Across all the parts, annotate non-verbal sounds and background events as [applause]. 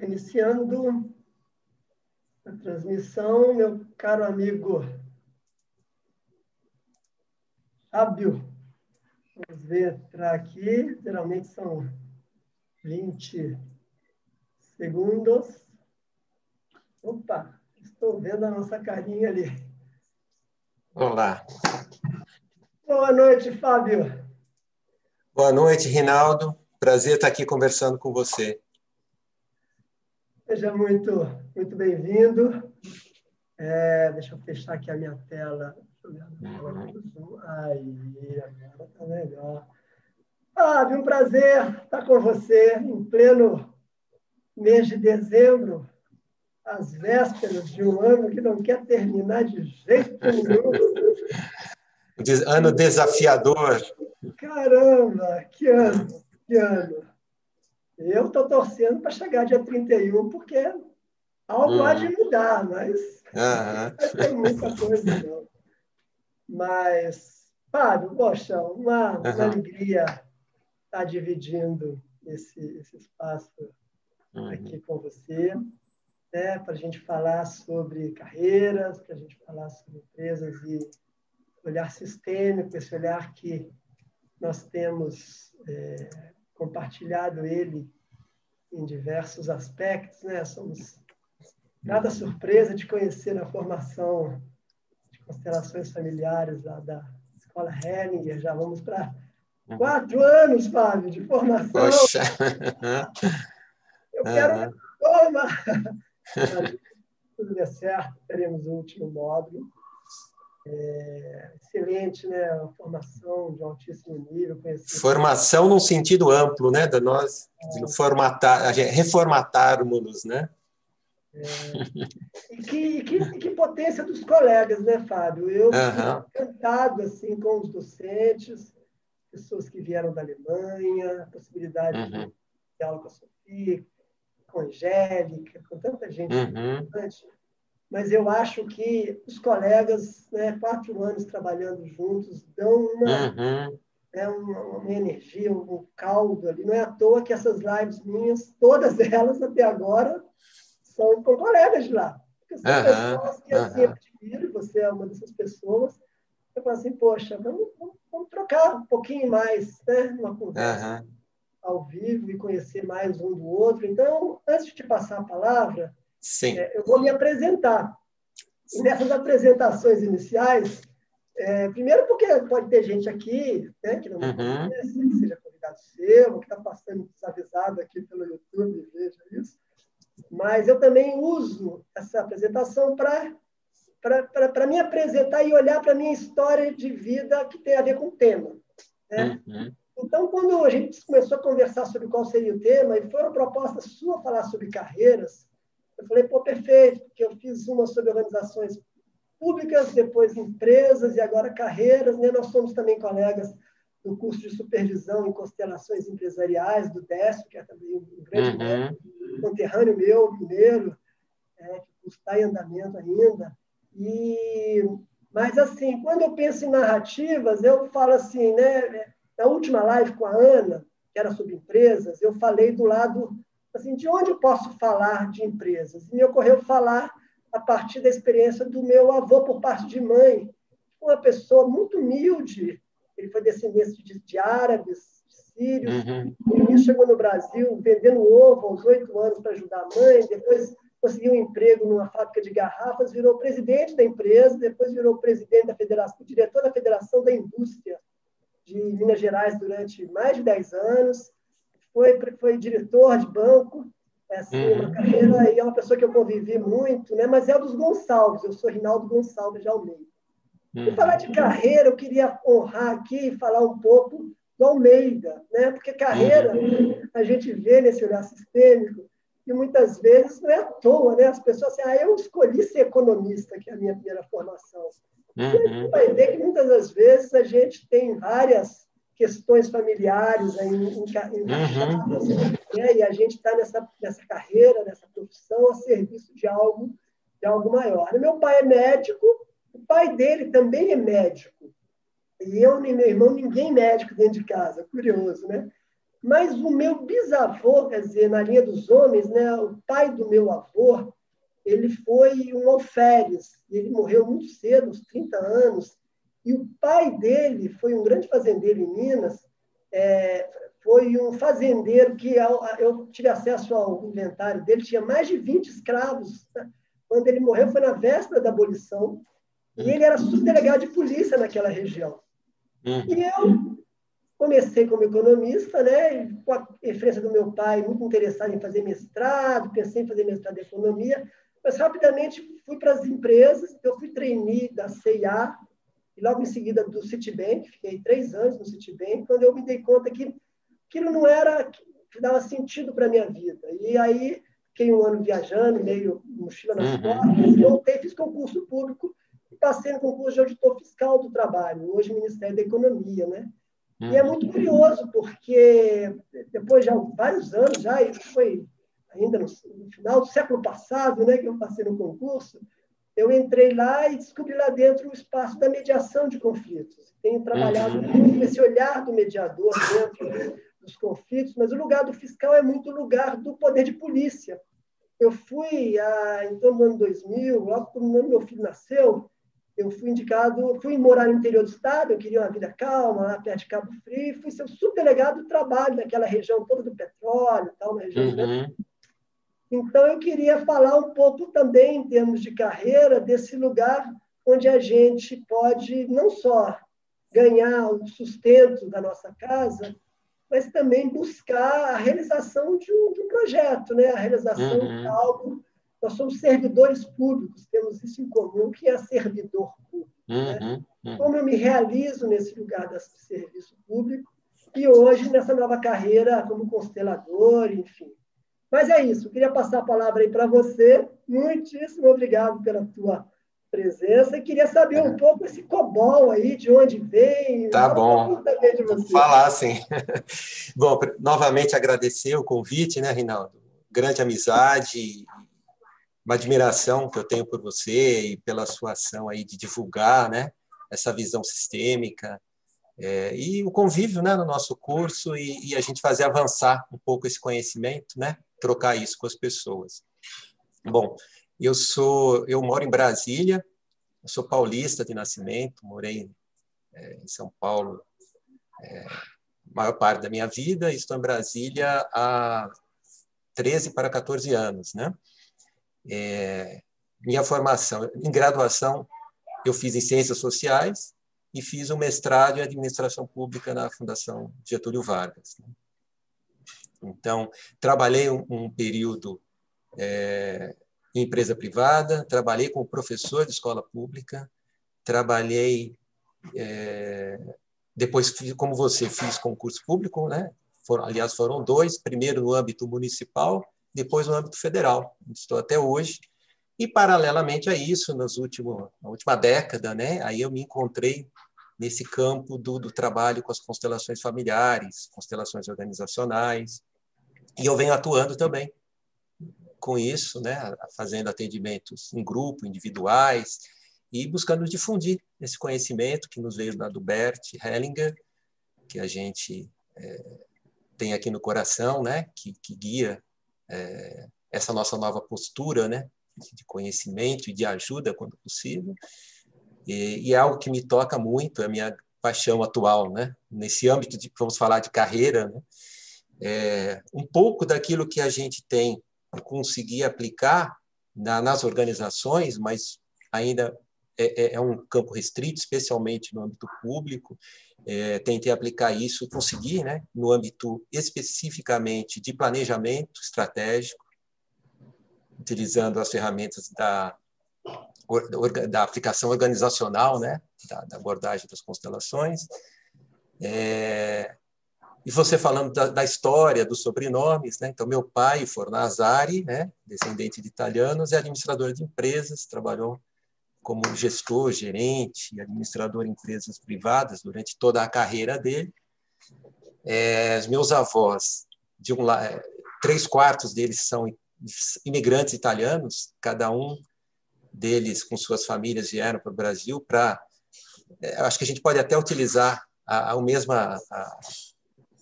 Iniciando a transmissão, meu caro amigo Fábio. Vamos ver, entrar aqui. Geralmente são 20 segundos. Opa, estou vendo a nossa carinha ali. Olá. Boa noite, Fábio. Boa noite, Rinaldo. Prazer estar aqui conversando com você. Seja muito, muito bem-vindo. É, deixa eu fechar aqui a minha tela. Aí, agora está melhor. Fábio, um prazer estar com você em pleno mês de dezembro, às vésperas de um ano que não quer terminar de jeito nenhum. [laughs] ano desafiador. Caramba, que ano, que ano. Eu estou torcendo para chegar dia 31, porque algo uhum. há de mudar, mas uhum. [laughs] não tem muita coisa, não. Mas, Fábio, poxa, uma, uma alegria estar dividindo esse, esse espaço uhum. aqui com você, né, para a gente falar sobre carreiras, para a gente falar sobre empresas e olhar sistêmico, esse olhar que nós temos é, compartilhado ele em diversos aspectos, né? Somos nada surpresa de conhecer na formação de constelações familiares lá da Escola Hellinger, já vamos para quatro anos, Fábio, de formação. Poxa! Eu quero toma! [laughs] Tudo der certo, teremos o último módulo. É, excelente, né? Uma formação de altíssimo nível. Formação num sentido amplo, né? Da nós é. formatar, reformatarmos, né? É, e, que, que, que, potência dos colegas, né, Fábio? Eu uhum. encantado assim, com os docentes, pessoas que vieram da Alemanha, a possibilidade uhum. de aula com a Sofia, com a Angélica, com tanta gente uhum. importante mas eu acho que os colegas, né, quatro anos trabalhando juntos, dão uma, uhum. né, uma, uma, energia, um caldo ali. Não é à toa que essas lives minhas, todas [laughs] elas até agora, são com colegas de lá. Porque são uhum. pessoas que assim, eu admiro, você é uma dessas pessoas. Eu falo assim, poxa, vamos, vamos, vamos trocar um pouquinho mais, né, uma conversa uhum. ao vivo e conhecer mais um do outro. Então, antes de te passar a palavra, Sim. É, eu vou me apresentar. E nessas apresentações iniciais, é, primeiro porque pode ter gente aqui né, que não me uhum. conhece, que seja convidado seu, que está passando desavisado aqui pelo YouTube, veja isso. Mas eu também uso essa apresentação para me apresentar e olhar para a minha história de vida que tem a ver com o tema. Né? Uhum. Então, quando a gente começou a conversar sobre qual seria o tema, e foi uma proposta sua falar sobre carreiras, eu falei, pô, perfeito, porque eu fiz uma sobre organizações públicas, depois empresas e agora carreiras. Né? Nós somos também colegas do curso de supervisão em constelações empresariais do DESP, que é também um grande uhum. conterrâneo meu, mineiro, é, que está em andamento ainda. E, mas, assim, quando eu penso em narrativas, eu falo assim, né? Na última live com a Ana, que era sobre empresas, eu falei do lado assim, de onde eu posso falar de empresas? E me ocorreu falar a partir da experiência do meu avô por parte de mãe, uma pessoa muito humilde, ele foi descendente de, de árabes, de sírios, uhum. ele chegou no Brasil vendendo ovo aos oito anos para ajudar a mãe, depois conseguiu um emprego numa fábrica de garrafas, virou presidente da empresa, depois virou presidente da federação, diretor da Federação da Indústria de Minas Gerais durante mais de dez anos, foi, foi diretor de banco, é assim, uhum. uma carreira, e é uma pessoa que eu convivi muito, né? mas é dos Gonçalves, eu sou Rinaldo Gonçalves de Almeida. Uhum. E falar de carreira, eu queria honrar aqui e falar um pouco do Almeida, né? porque carreira uhum. a gente vê nesse olhar sistêmico, e muitas vezes não é à toa, né? As pessoas assim, ah, eu escolhi ser economista, que é a minha primeira formação. Uhum. E a gente uhum. vai ver que muitas das vezes a gente tem várias questões familiares aí encaixadas, uhum. né? e a gente está nessa, nessa carreira, nessa profissão, a serviço de algo, de algo maior. meu pai é médico, o pai dele também é médico. E eu nem meu irmão, ninguém médico dentro de casa, curioso, né? Mas o meu bisavô, quer dizer, na linha dos homens, né, o pai do meu avô, ele foi um alferes, ele morreu muito cedo, uns 30 anos, e o pai dele foi um grande fazendeiro em Minas, é, foi um fazendeiro que eu tive acesso ao inventário dele, tinha mais de 20 escravos. Né? Quando ele morreu, foi na véspera da abolição, e ele era subdelegado de polícia naquela região. Uhum. E eu comecei como economista, né, com a referência do meu pai, muito interessado em fazer mestrado, pensei em fazer mestrado em economia, mas rapidamente fui para as empresas, eu fui trainee da CIA, e logo em seguida do Citibank, fiquei três anos no Citibank, quando eu me dei conta que aquilo não era, que dava sentido para a minha vida. E aí fiquei um ano viajando, meio mochila nas uhum. costas, voltei, fiz concurso público e passei no concurso de auditor fiscal do trabalho, hoje Ministério da Economia, né? Uhum. E é muito curioso, porque depois de vários anos, já, isso foi ainda no, no, final do século passado, né, que eu passei no concurso, eu entrei lá e descobri lá dentro o espaço da mediação de conflitos. Tenho trabalhado uhum. muito esse olhar do mediador dentro dos conflitos, mas o lugar do fiscal é muito o lugar do poder de polícia. Eu fui, a, em torno do ano 2000, logo quando meu filho nasceu, eu fui indicado, fui morar no interior do estado, eu queria uma vida calma, lá perto de Cabo Frio, fui ser o subdelegado do trabalho naquela região toda do petróleo, tal, uma região uhum. Então, eu queria falar um pouco também, em termos de carreira, desse lugar onde a gente pode não só ganhar o sustento da nossa casa, mas também buscar a realização de um, de um projeto, né? a realização uhum. de algo. Nós somos servidores públicos, temos isso em comum, que é servidor público. Né? Uhum. Uhum. Como eu me realizo nesse lugar de serviço público, e hoje nessa nova carreira como constelador, enfim. Mas é isso, queria passar a palavra aí para você. Muitíssimo obrigado pela tua presença e queria saber um pouco esse COBOL aí, de onde vem. Tá bom. Vou falar, sim. [laughs] bom, novamente agradecer o convite, né, Rinaldo? Grande amizade, uma admiração que eu tenho por você e pela sua ação aí de divulgar, né, essa visão sistêmica é, e o convívio, né, no nosso curso e, e a gente fazer avançar um pouco esse conhecimento, né, trocar isso com as pessoas. Bom, eu sou, eu moro em Brasília, sou paulista de nascimento, morei é, em São Paulo é, a maior parte da minha vida, estou em Brasília há 13 para 14 anos, né? É, minha formação em graduação eu fiz em ciências sociais e fiz um mestrado em administração pública na Fundação Getúlio Vargas. Né? Então, trabalhei um, um período é, em empresa privada, trabalhei como professor de escola pública, trabalhei, é, depois, como você, fiz concurso público, né? Aliás, foram dois, primeiro no âmbito municipal, depois no âmbito federal, estou até hoje. E, paralelamente a isso, nos últimos, na última década, né, aí eu me encontrei nesse campo do, do trabalho com as constelações familiares, constelações organizacionais, e eu venho atuando também com isso, né, fazendo atendimentos em grupo, individuais, e buscando difundir esse conhecimento que nos veio do Bert Hellinger, que a gente é, tem aqui no coração, né, que, que guia é, essa nossa nova postura, né, de conhecimento e de ajuda quando possível. E, e, é algo que me toca muito, é a minha paixão atual, né, nesse âmbito de vamos falar de carreira, né, é, um pouco daquilo que a gente tem conseguir aplicar na, nas organizações, mas ainda é, é, é, um campo restrito, especialmente no âmbito público. É, tentei aplicar isso, conseguir, né, no âmbito especificamente de planejamento estratégico, utilizando as ferramentas da, da aplicação organizacional, né, da, da abordagem das constelações. É, e você falando da, da, história dos sobrenomes, né? Então, meu pai, Fornazari, né? descendente de italianos, é administrador de empresas, trabalhou como gestor, gerente, administrador em empresas privadas durante toda a carreira dele. É, os meus avós, de um é, três quartos deles são imigrantes italianos, cada um deles com suas famílias vieram para o Brasil para. É, acho que a gente pode até utilizar a, a mesma a,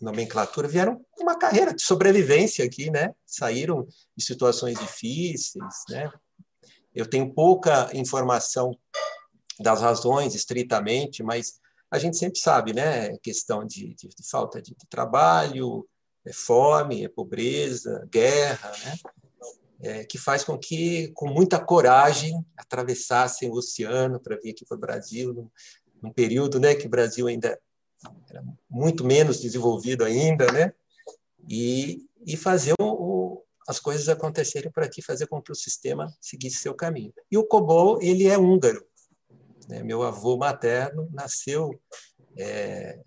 nomenclatura vieram uma carreira de sobrevivência aqui, né? Saíram de situações difíceis, né? Eu tenho pouca informação das razões estritamente, mas a gente sempre sabe, né? Questão de, de, de falta de, de, trabalho, é fome, é pobreza, guerra, né? É, que faz com que, com muita coragem, atravessassem o oceano para vir aqui para o Brasil, num, num período né, que o Brasil ainda era muito menos desenvolvido ainda, né? E, e fazer o, o, as coisas acontecerem por aqui, fazer com que o sistema seguisse seu caminho. E o Cobol, ele é húngaro. Né? Meu avô materno nasceu é,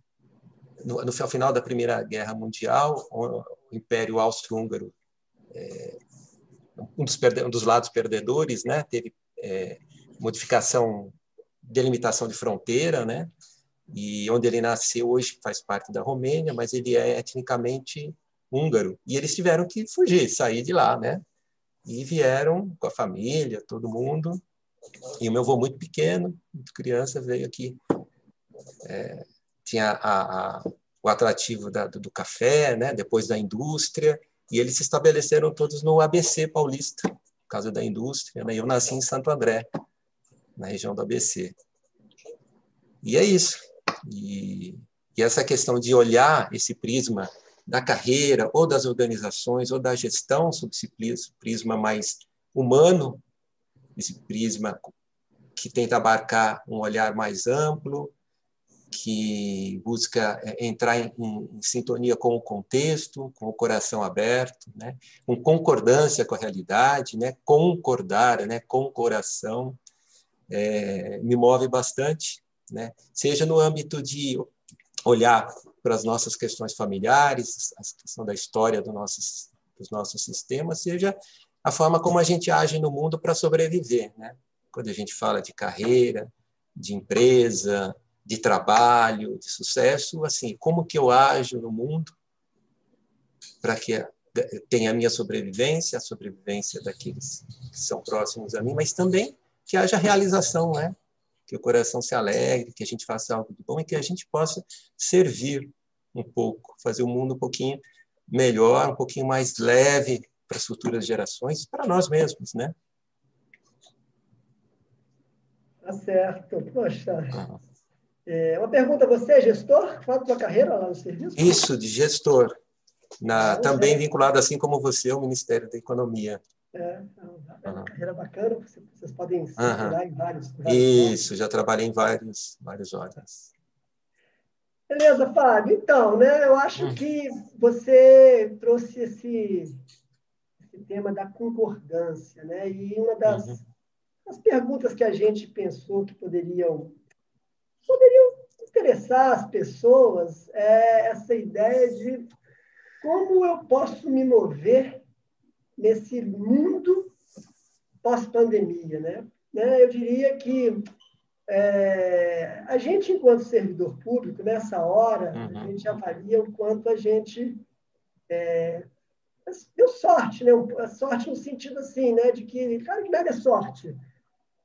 no, no, final da Primeira Guerra Mundial, o, Império Austro-Húngaro, é, um, um dos lados perdedores, né? teve é, modificação, delimitação de fronteira, né? E onde ele nasceu hoje faz parte da Romênia, mas ele é etnicamente húngaro. E eles tiveram que fugir, sair de lá, né? E vieram com a família, todo mundo. E o meu avô muito pequeno, muito criança, veio aqui. É, tinha a, a, o atrativo da, do, do, café, né? Depois da indústria. E eles se estabeleceram todos no ABC paulista, casa da indústria. Né? Eu nasci em Santo André, na região do ABC. E é isso. E, e essa questão de olhar esse prisma da carreira, ou das organizações, ou da gestão sob esse prisma mais humano, esse prisma que tenta abarcar um olhar mais amplo, que busca é, entrar em, em, em, sintonia com o contexto, com o coração aberto, né? com concordância com a realidade, né? concordar né? com o coração, é, me move bastante né? seja no âmbito de olhar para as nossas questões familiares, a questão da história do nossos, dos nossos sistemas, seja a forma como a gente age no mundo para sobreviver. Né? Quando a gente fala de carreira, de empresa, de trabalho, de sucesso, assim, como que eu ajo no mundo para que tenha a minha sobrevivência, a sobrevivência daqueles que são próximos a mim, mas também que haja realização, né? Que o coração se alegre, que a gente faça algo de bom e que a gente possa servir um pouco, fazer o mundo um pouquinho melhor, um pouquinho mais leve para as futuras gerações, para nós mesmos, né? Tá certo. Poxa. É, uma pergunta, você é gestor? Fala da sua carreira lá no serviço? Isso, de gestor. Na, também vinculado, assim como você, ao Ministério da Economia. É, é uma carreira bacana, vocês podem se uhum. em vários, Isso, já trabalhei em vários, vários órgãos. Beleza, Fábio. Então, né, eu acho uhum. que você trouxe esse, esse tema da concordância, né? E uma das, uhum. das perguntas que a gente pensou que poderiam, poderiam interessar as pessoas é essa ideia de como eu posso me mover nesse mundo pós-pandemia. Né? né? Eu diria que é, a gente, enquanto servidor público, nessa hora, uhum. a gente avalia o quanto a gente é, deu sorte, né? A sorte no sentido assim, né? De que, claro que nada é sorte,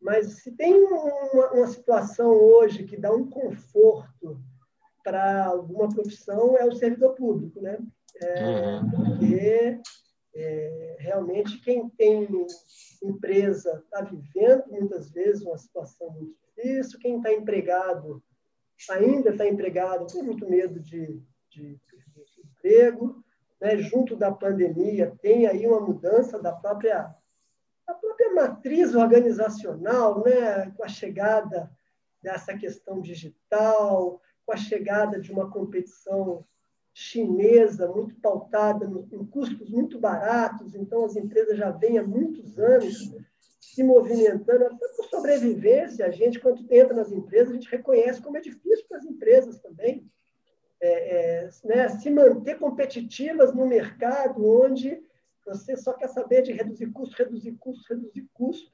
mas se tem uma, uma situação hoje que dá um conforto para alguma profissão, é o servidor público, né? É, uhum. Porque é, realmente, quem tem empresa está vivendo muitas vezes uma situação muito difícil, quem está empregado ainda está empregado, tem muito medo de, de, de emprego. Né? Junto da pandemia, tem aí uma mudança da própria, da própria matriz organizacional, né? com a chegada dessa questão digital, com a chegada de uma competição chinesa, muito pautada em custos muito baratos, então as empresas já vêm há muitos anos se movimentando até por sobrevivência. A gente, quando entra nas empresas, a gente reconhece como é difícil para as empresas também é, é, né, se manter competitivas no mercado onde você só quer saber de reduzir custo, reduzir custo, reduzir custo.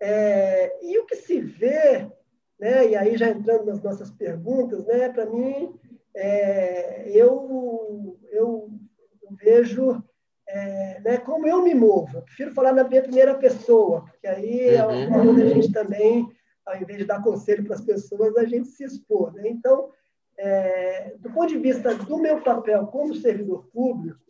É, e o que se vê, né, e aí já entrando nas nossas perguntas, né, para mim, é, eu, eu, vejo é, né, como eu me movo. Eu prefiro falar na minha primeira pessoa, porque aí é uma uhum. da gente também, ao invés de dar conselho para as pessoas, a gente se expor. Né? Então, é, do ponto de vista do meu papel como servidor público,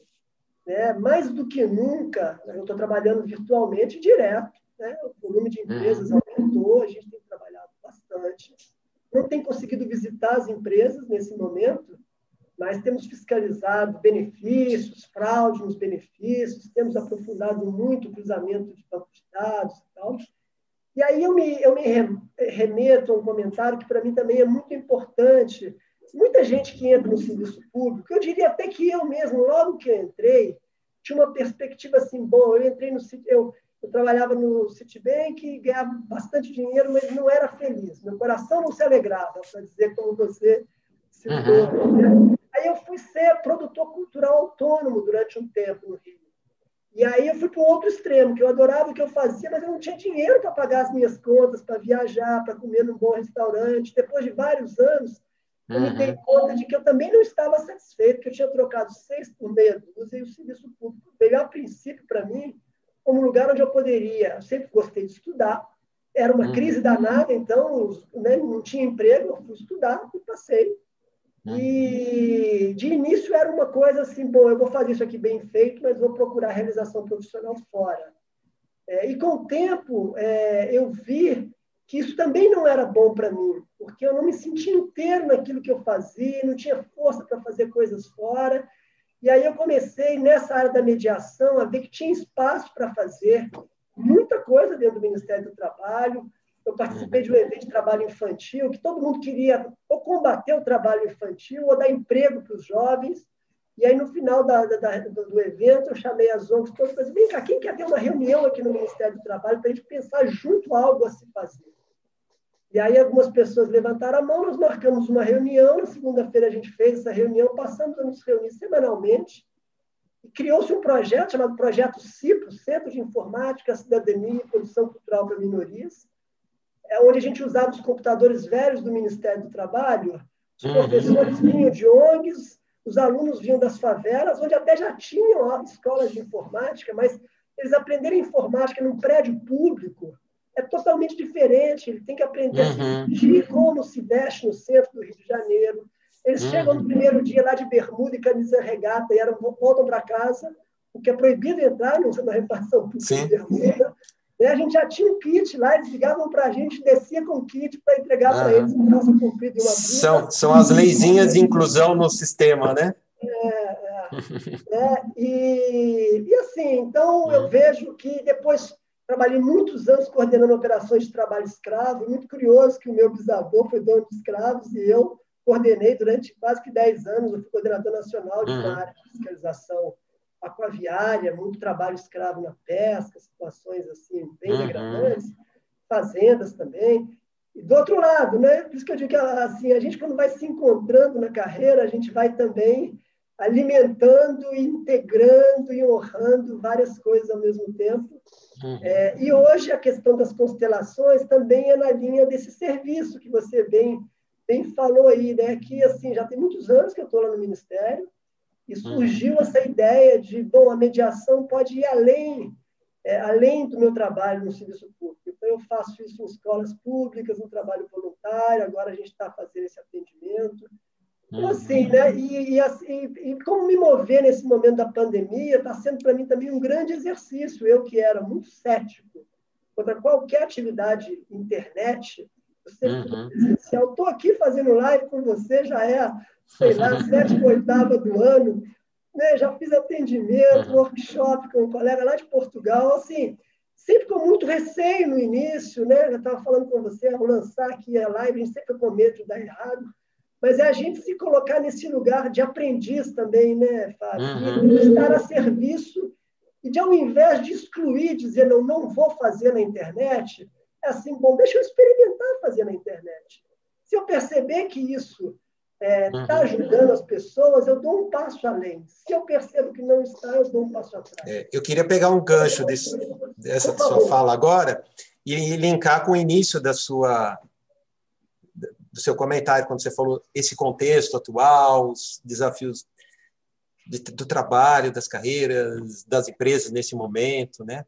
né, mais do que nunca, eu estou trabalhando virtualmente direto, né, o volume de empresas uhum. aumentou, a gente tem trabalhado bastante. Não tem conseguido visitar as empresas nesse momento, mas temos fiscalizado benefícios, fraude nos benefícios, temos aprofundado muito o cruzamento de banco de dados e tal. E aí eu me, eu me remeto a um comentário que para mim também é muito importante. Muita gente que entra no serviço público, eu diria até que eu mesmo, logo que eu entrei, tinha uma perspectiva assim, bom, eu entrei no eu, eu trabalhava no Citibank, ganhava bastante dinheiro, mas não era feliz. Meu coração não se alegrava, para dizer como você citou. Uhum. Né? Aí eu fui ser produtor cultural autônomo durante um tempo no Rio. E aí eu fui para o outro extremo, que eu adorava o que eu fazia, mas eu não tinha dinheiro para pagar as minhas contas, para viajar, para comer num bom restaurante. Depois de vários anos, eu uhum. me dei conta de que eu também não estava satisfeito, que eu tinha trocado seis por meia dúzia e o serviço público veio a princípio para mim como um lugar onde eu poderia, eu sempre gostei de estudar, era uma uhum. crise danada, então né, não tinha emprego, eu fui estudar e passei Uhum. E de início era uma coisa assim, bom, eu vou fazer isso aqui bem feito, mas vou procurar realização profissional fora. É, e com o tempo é, eu vi que isso também não era bom para mim, porque eu não me sentia inteiro naquilo que eu fazia, não tinha força para fazer coisas fora. E aí eu comecei nessa área da mediação a ver que tinha espaço para fazer muita coisa dentro do Ministério do Trabalho, eu participei de um evento de trabalho infantil, que todo mundo queria ou combater o trabalho infantil ou dar emprego para os jovens. E aí, no final da, da, do evento, eu chamei as ONGs todas e falei, vem cá, quem quer ter uma reunião aqui no Ministério do Trabalho para a gente pensar junto algo a se fazer? E aí algumas pessoas levantaram a mão, nós marcamos uma reunião, na segunda-feira a gente fez essa reunião, passamos a nos reunir semanalmente, e criou-se um projeto chamado Projeto CIPO, Centro de Informática, Cidadania e Produção Cultural para Minorias, é onde a gente usava os computadores velhos do Ministério do Trabalho, os uhum. professores vinham de ONGs, os alunos vinham das favelas, onde até já tinham escolas de informática, mas eles aprenderem informática num prédio público é totalmente diferente. Ele tem que aprender uhum. a se uhum. como se veste no centro do Rio de Janeiro. Eles uhum. chegam no primeiro dia lá de bermuda e camisa regata e eram, voltam para casa, o que é proibido entrar na repartição pública de bermuda. Né? A gente já tinha um kit lá, eles ligavam para a gente, descia com o kit para entregar para eles um calça comprida e uma São, são as leizinhas de inclusão no sistema, né? É, é, é, e, e assim, então eu vejo que depois trabalhei muitos anos coordenando operações de trabalho escravo, muito curioso que o meu bisavô foi dono de escravos e eu coordenei durante quase que 10 anos, eu fui coordenador nacional de uma uhum. área de fiscalização aquaviária, muito trabalho escravo na pesca, situações assim bem uhum. degradantes, fazendas também. E do outro lado, né? Por isso que eu digo que assim, a gente quando vai se encontrando na carreira, a gente vai também alimentando, integrando e honrando várias coisas ao mesmo tempo. Uhum. É, e hoje a questão das constelações também é na linha desse serviço que você bem, bem falou aí, né? Que assim já tem muitos anos que eu estou lá no Ministério e surgiu essa ideia de, bom, a mediação pode ir além, é, além do meu trabalho no serviço público. Então, eu faço isso em escolas públicas, no trabalho voluntário, agora a gente está fazendo esse atendimento. Então, assim, né? E, e, assim, e, como me mover nesse momento da pandemia está sendo para mim também um grande exercício. Eu que era muito cético contra qualquer atividade internet, sempre uhum. presencial. Estou aqui fazendo live com você, já é sei lá, [laughs] sétima, oitava do ano, né? já fiz atendimento, uhum. workshop com um colega lá de Portugal, assim, sempre com muito receio no início, né? Eu estava falando com você, ao lançar aqui a live, a gente sempre com medo de dar errado, mas é a gente se colocar nesse lugar de aprendiz também, né, Fábio? Uhum. E estar a serviço e de, ao invés de excluir, dizer, não, não vou fazer na internet, é assim, bom, deixa eu experimentar fazer na internet. Se eu perceber que isso está é, tá ajudando as pessoas, eu dou um passo além. Se eu percebo que não está, eu dou um passo atrás. É, eu queria pegar um gancho desse, dessa sua fala agora e linkar com o início da sua do seu comentário quando você falou esse contexto atual, os desafios de, do trabalho, das carreiras, das empresas nesse momento, né?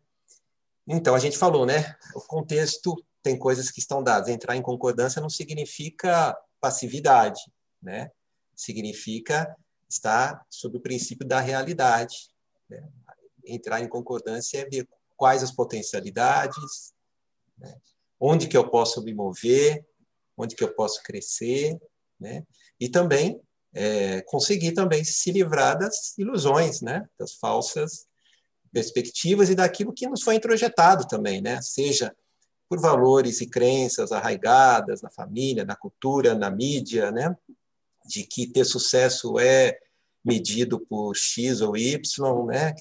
Então a gente falou, né? O contexto tem coisas que estão dadas. Entrar em concordância não significa passividade, né? significa estar sob o princípio da realidade. Né? Entrar em concordância é ver quais as potencialidades, né? onde que eu posso me mover, onde que eu posso crescer, né? e também é, conseguir também se livrar das ilusões, né? das falsas perspectivas e daquilo que nos foi introjetado também, né? seja por valores e crenças arraigadas na família, na cultura, na mídia, né? de que ter sucesso é medido por X ou Y, né?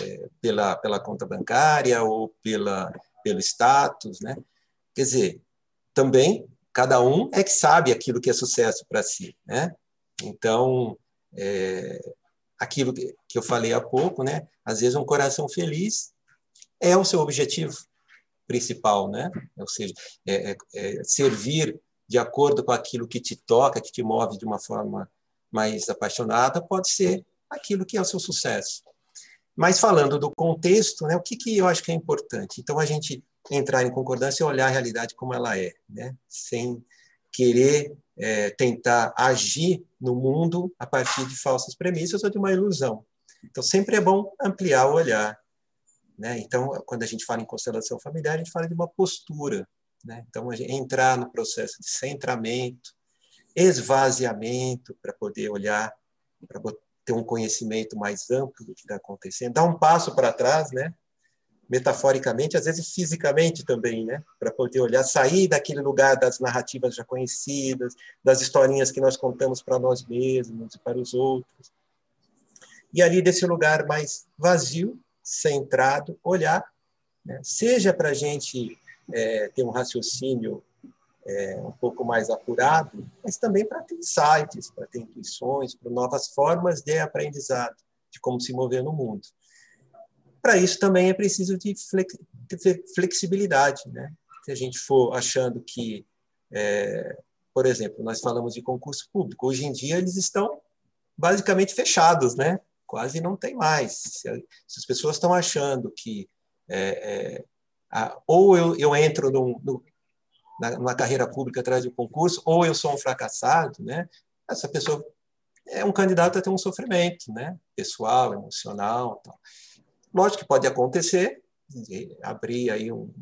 É, pela, pela conta bancária ou pela, pelo status. Né? Quer dizer, também cada um é que sabe aquilo que é sucesso para si. Né? Então, é, aquilo que eu falei há pouco, né? Às vezes um coração feliz é o seu objetivo principal, né? Ou seja, é, é, é servir de acordo com aquilo que te toca, que te move de uma forma mais apaixonada, pode ser aquilo que é o seu sucesso. Mas falando do contexto, né? O que que eu acho que é importante? Então a gente entrar em concordância e olhar a realidade como ela é, né? Sem querer é, tentar agir no mundo a partir de falsas premissas ou de uma ilusão. Então, sempre é bom ampliar o olhar. Né? Então, quando a gente fala em constelação familiar, a gente fala de uma postura. Né? Então, entrar no processo de centramento, esvaziamento, para poder olhar, para ter um conhecimento mais amplo do que está acontecendo, dar um passo para trás, né? Metaforicamente, às vezes fisicamente também, né? Para poder olhar, sair daquele lugar das narrativas já conhecidas, das historinhas que nós contamos para nós mesmos e para os outros. E ali desse lugar mais vazio, centrado, olhar, né? seja para a gente é, ter um raciocínio é, um pouco mais apurado, mas também para ter insights, para ter intuições, para novas formas de aprendizado, de como se mover no mundo. Para isso também é preciso de flexibilidade, né? Se a gente for achando que, é, por exemplo, nós falamos de concurso público, hoje em dia eles estão basicamente fechados, né? Quase não tem mais. Se, as pessoas estão achando que é, é, a, ou eu, eu entro num, na, numa carreira pública atrás de um concurso, ou eu sou um fracassado, né? Essa pessoa é um candidato a ter um sofrimento, né? Pessoal, emocional, tal. Lógico que pode acontecer, abrir aí um,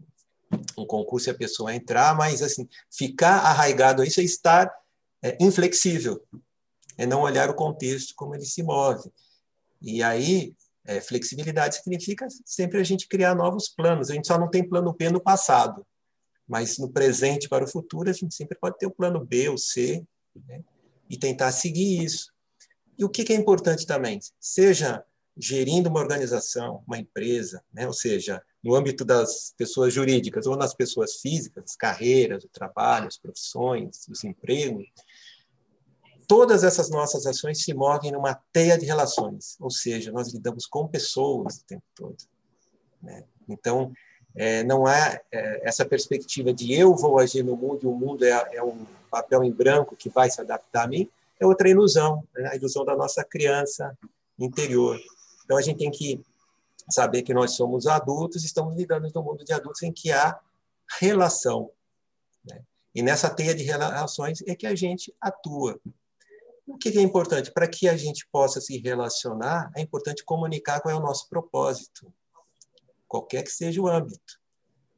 um concurso e a pessoa entrar, mas assim ficar arraigado a isso é estar é, inflexível, é não olhar o contexto como ele se move. E aí é, flexibilidade significa sempre a gente criar novos planos. A gente só não tem plano B no passado, mas no presente para o futuro a gente sempre pode ter o plano B ou C né? e tentar seguir isso. E o que, que é importante também, seja gerindo uma organização, uma empresa, né? ou seja, no âmbito das pessoas jurídicas ou nas pessoas físicas, as carreiras, o trabalho, as profissões, os empregos, todas essas nossas ações se movem numa teia de relações, ou seja, nós lidamos com pessoas o tempo todo. Né? Então, é, não há é, essa perspectiva de eu vou agir no mundo e o mundo é, é, um papel em branco que vai se adaptar a mim, é outra ilusão, né? a ilusão da nossa criança interior. Então, a gente tem que saber que nós somos adultos, estamos lidando no mundo de adultos em que há relação. Né? E nessa teia de relações é que a gente atua. O que é importante? Para que a gente possa se relacionar, é importante comunicar qual é o nosso propósito, qualquer que seja o âmbito.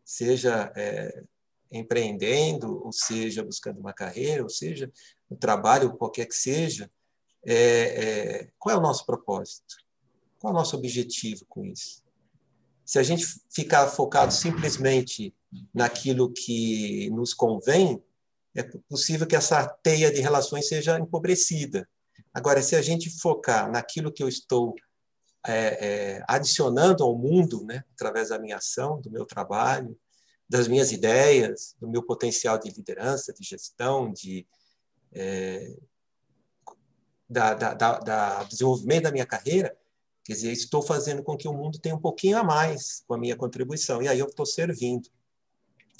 Seja é, empreendendo, ou seja buscando uma carreira, ou seja no trabalho, qualquer que seja, é, é, qual é o nosso propósito? Qual é o nosso objetivo com isso? Se a gente ficar focado simplesmente naquilo que nos convém, é possível que essa teia de relações seja empobrecida. Agora, se a gente focar naquilo que eu estou é, é, adicionando ao mundo, né, através da minha ação, do meu trabalho, das minhas ideias, do meu potencial de liderança, de gestão, de é, da, da, da, da desenvolvimento da minha carreira, Quer dizer, estou fazendo com que o mundo tenha um pouquinho a mais com a minha contribuição. E aí eu estou servindo.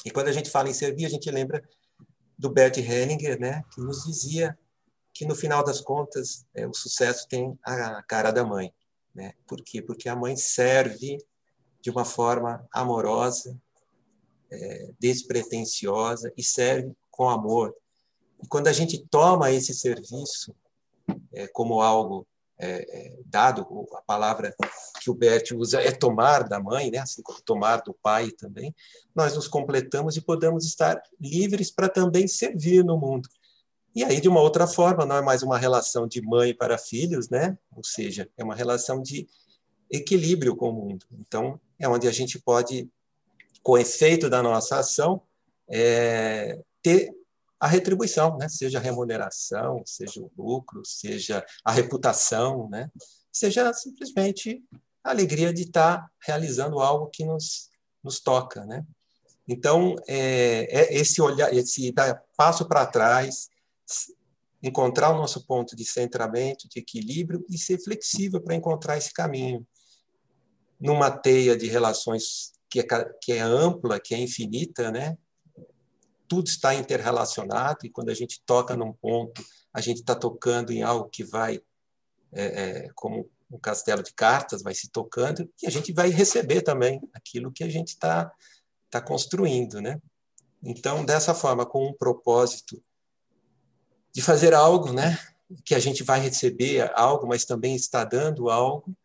E quando a gente fala em servir, a gente lembra do Bert Hellinger, né, que nos dizia que no final das contas é, o sucesso tem a cara da mãe, né? Por quê? Porque a mãe serve de uma forma amorosa, é, despretensiosa e serve com amor. E quando a gente toma esse serviço é, como algo é, dado, a palavra que o Bert usa é tomar da mãe, né? assim como tomar do pai também, nós nos completamos e podemos estar livres para também servir no mundo. E aí, de uma outra forma, não é mais uma relação de mãe para filhos, né? ou seja, é uma relação de equilíbrio com o mundo. Então, é onde a gente pode, com efeito da nossa ação, é, ter a retribuição, né? seja a remuneração, seja o lucro, seja a reputação, né? seja simplesmente a alegria de estar realizando algo que nos, nos toca. Né? Então, é, é esse olhar, esse dar passo para trás, encontrar o nosso ponto de centramento, de equilíbrio e ser flexível para encontrar esse caminho. Numa teia de relações que é, que é ampla, que é infinita, né? Tudo está interrelacionado e quando a gente toca num ponto, a gente está tocando em algo que vai, é, é, como um castelo de cartas, vai se tocando e a gente vai receber também aquilo que a gente está tá construindo, né? Então, dessa forma, com um propósito de fazer algo, né? Que a gente vai receber algo, mas também está dando algo,